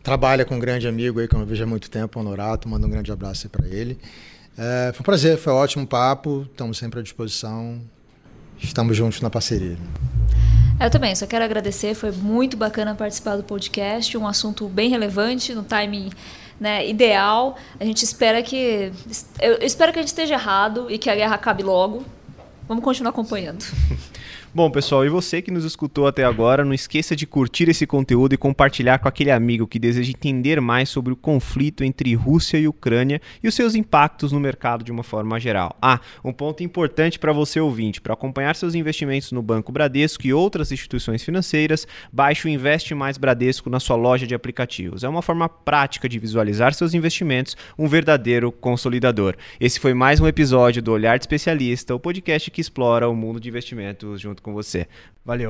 Trabalha com um grande amigo aí que eu não vejo há muito tempo, Honorato. Manda um grande abraço aí para ele. É, foi um prazer, foi um ótimo papo. Estamos sempre à disposição. Estamos juntos na parceria. Eu também, só quero agradecer. Foi muito bacana participar do podcast. Um assunto bem relevante, no timing né, ideal. A gente espera que. Eu espero que a gente esteja errado e que a guerra acabe logo. Vamos continuar acompanhando. Bom, pessoal, e você que nos escutou até agora, não esqueça de curtir esse conteúdo e compartilhar com aquele amigo que deseja entender mais sobre o conflito entre Rússia e Ucrânia e os seus impactos no mercado de uma forma geral. Ah, um ponto importante para você ouvinte, para acompanhar seus investimentos no Banco Bradesco e outras instituições financeiras, baixe o Investe Mais Bradesco na sua loja de aplicativos. É uma forma prática de visualizar seus investimentos, um verdadeiro consolidador. Esse foi mais um episódio do Olhar de Especialista, o podcast que explora o mundo de investimentos junto com você. Valeu!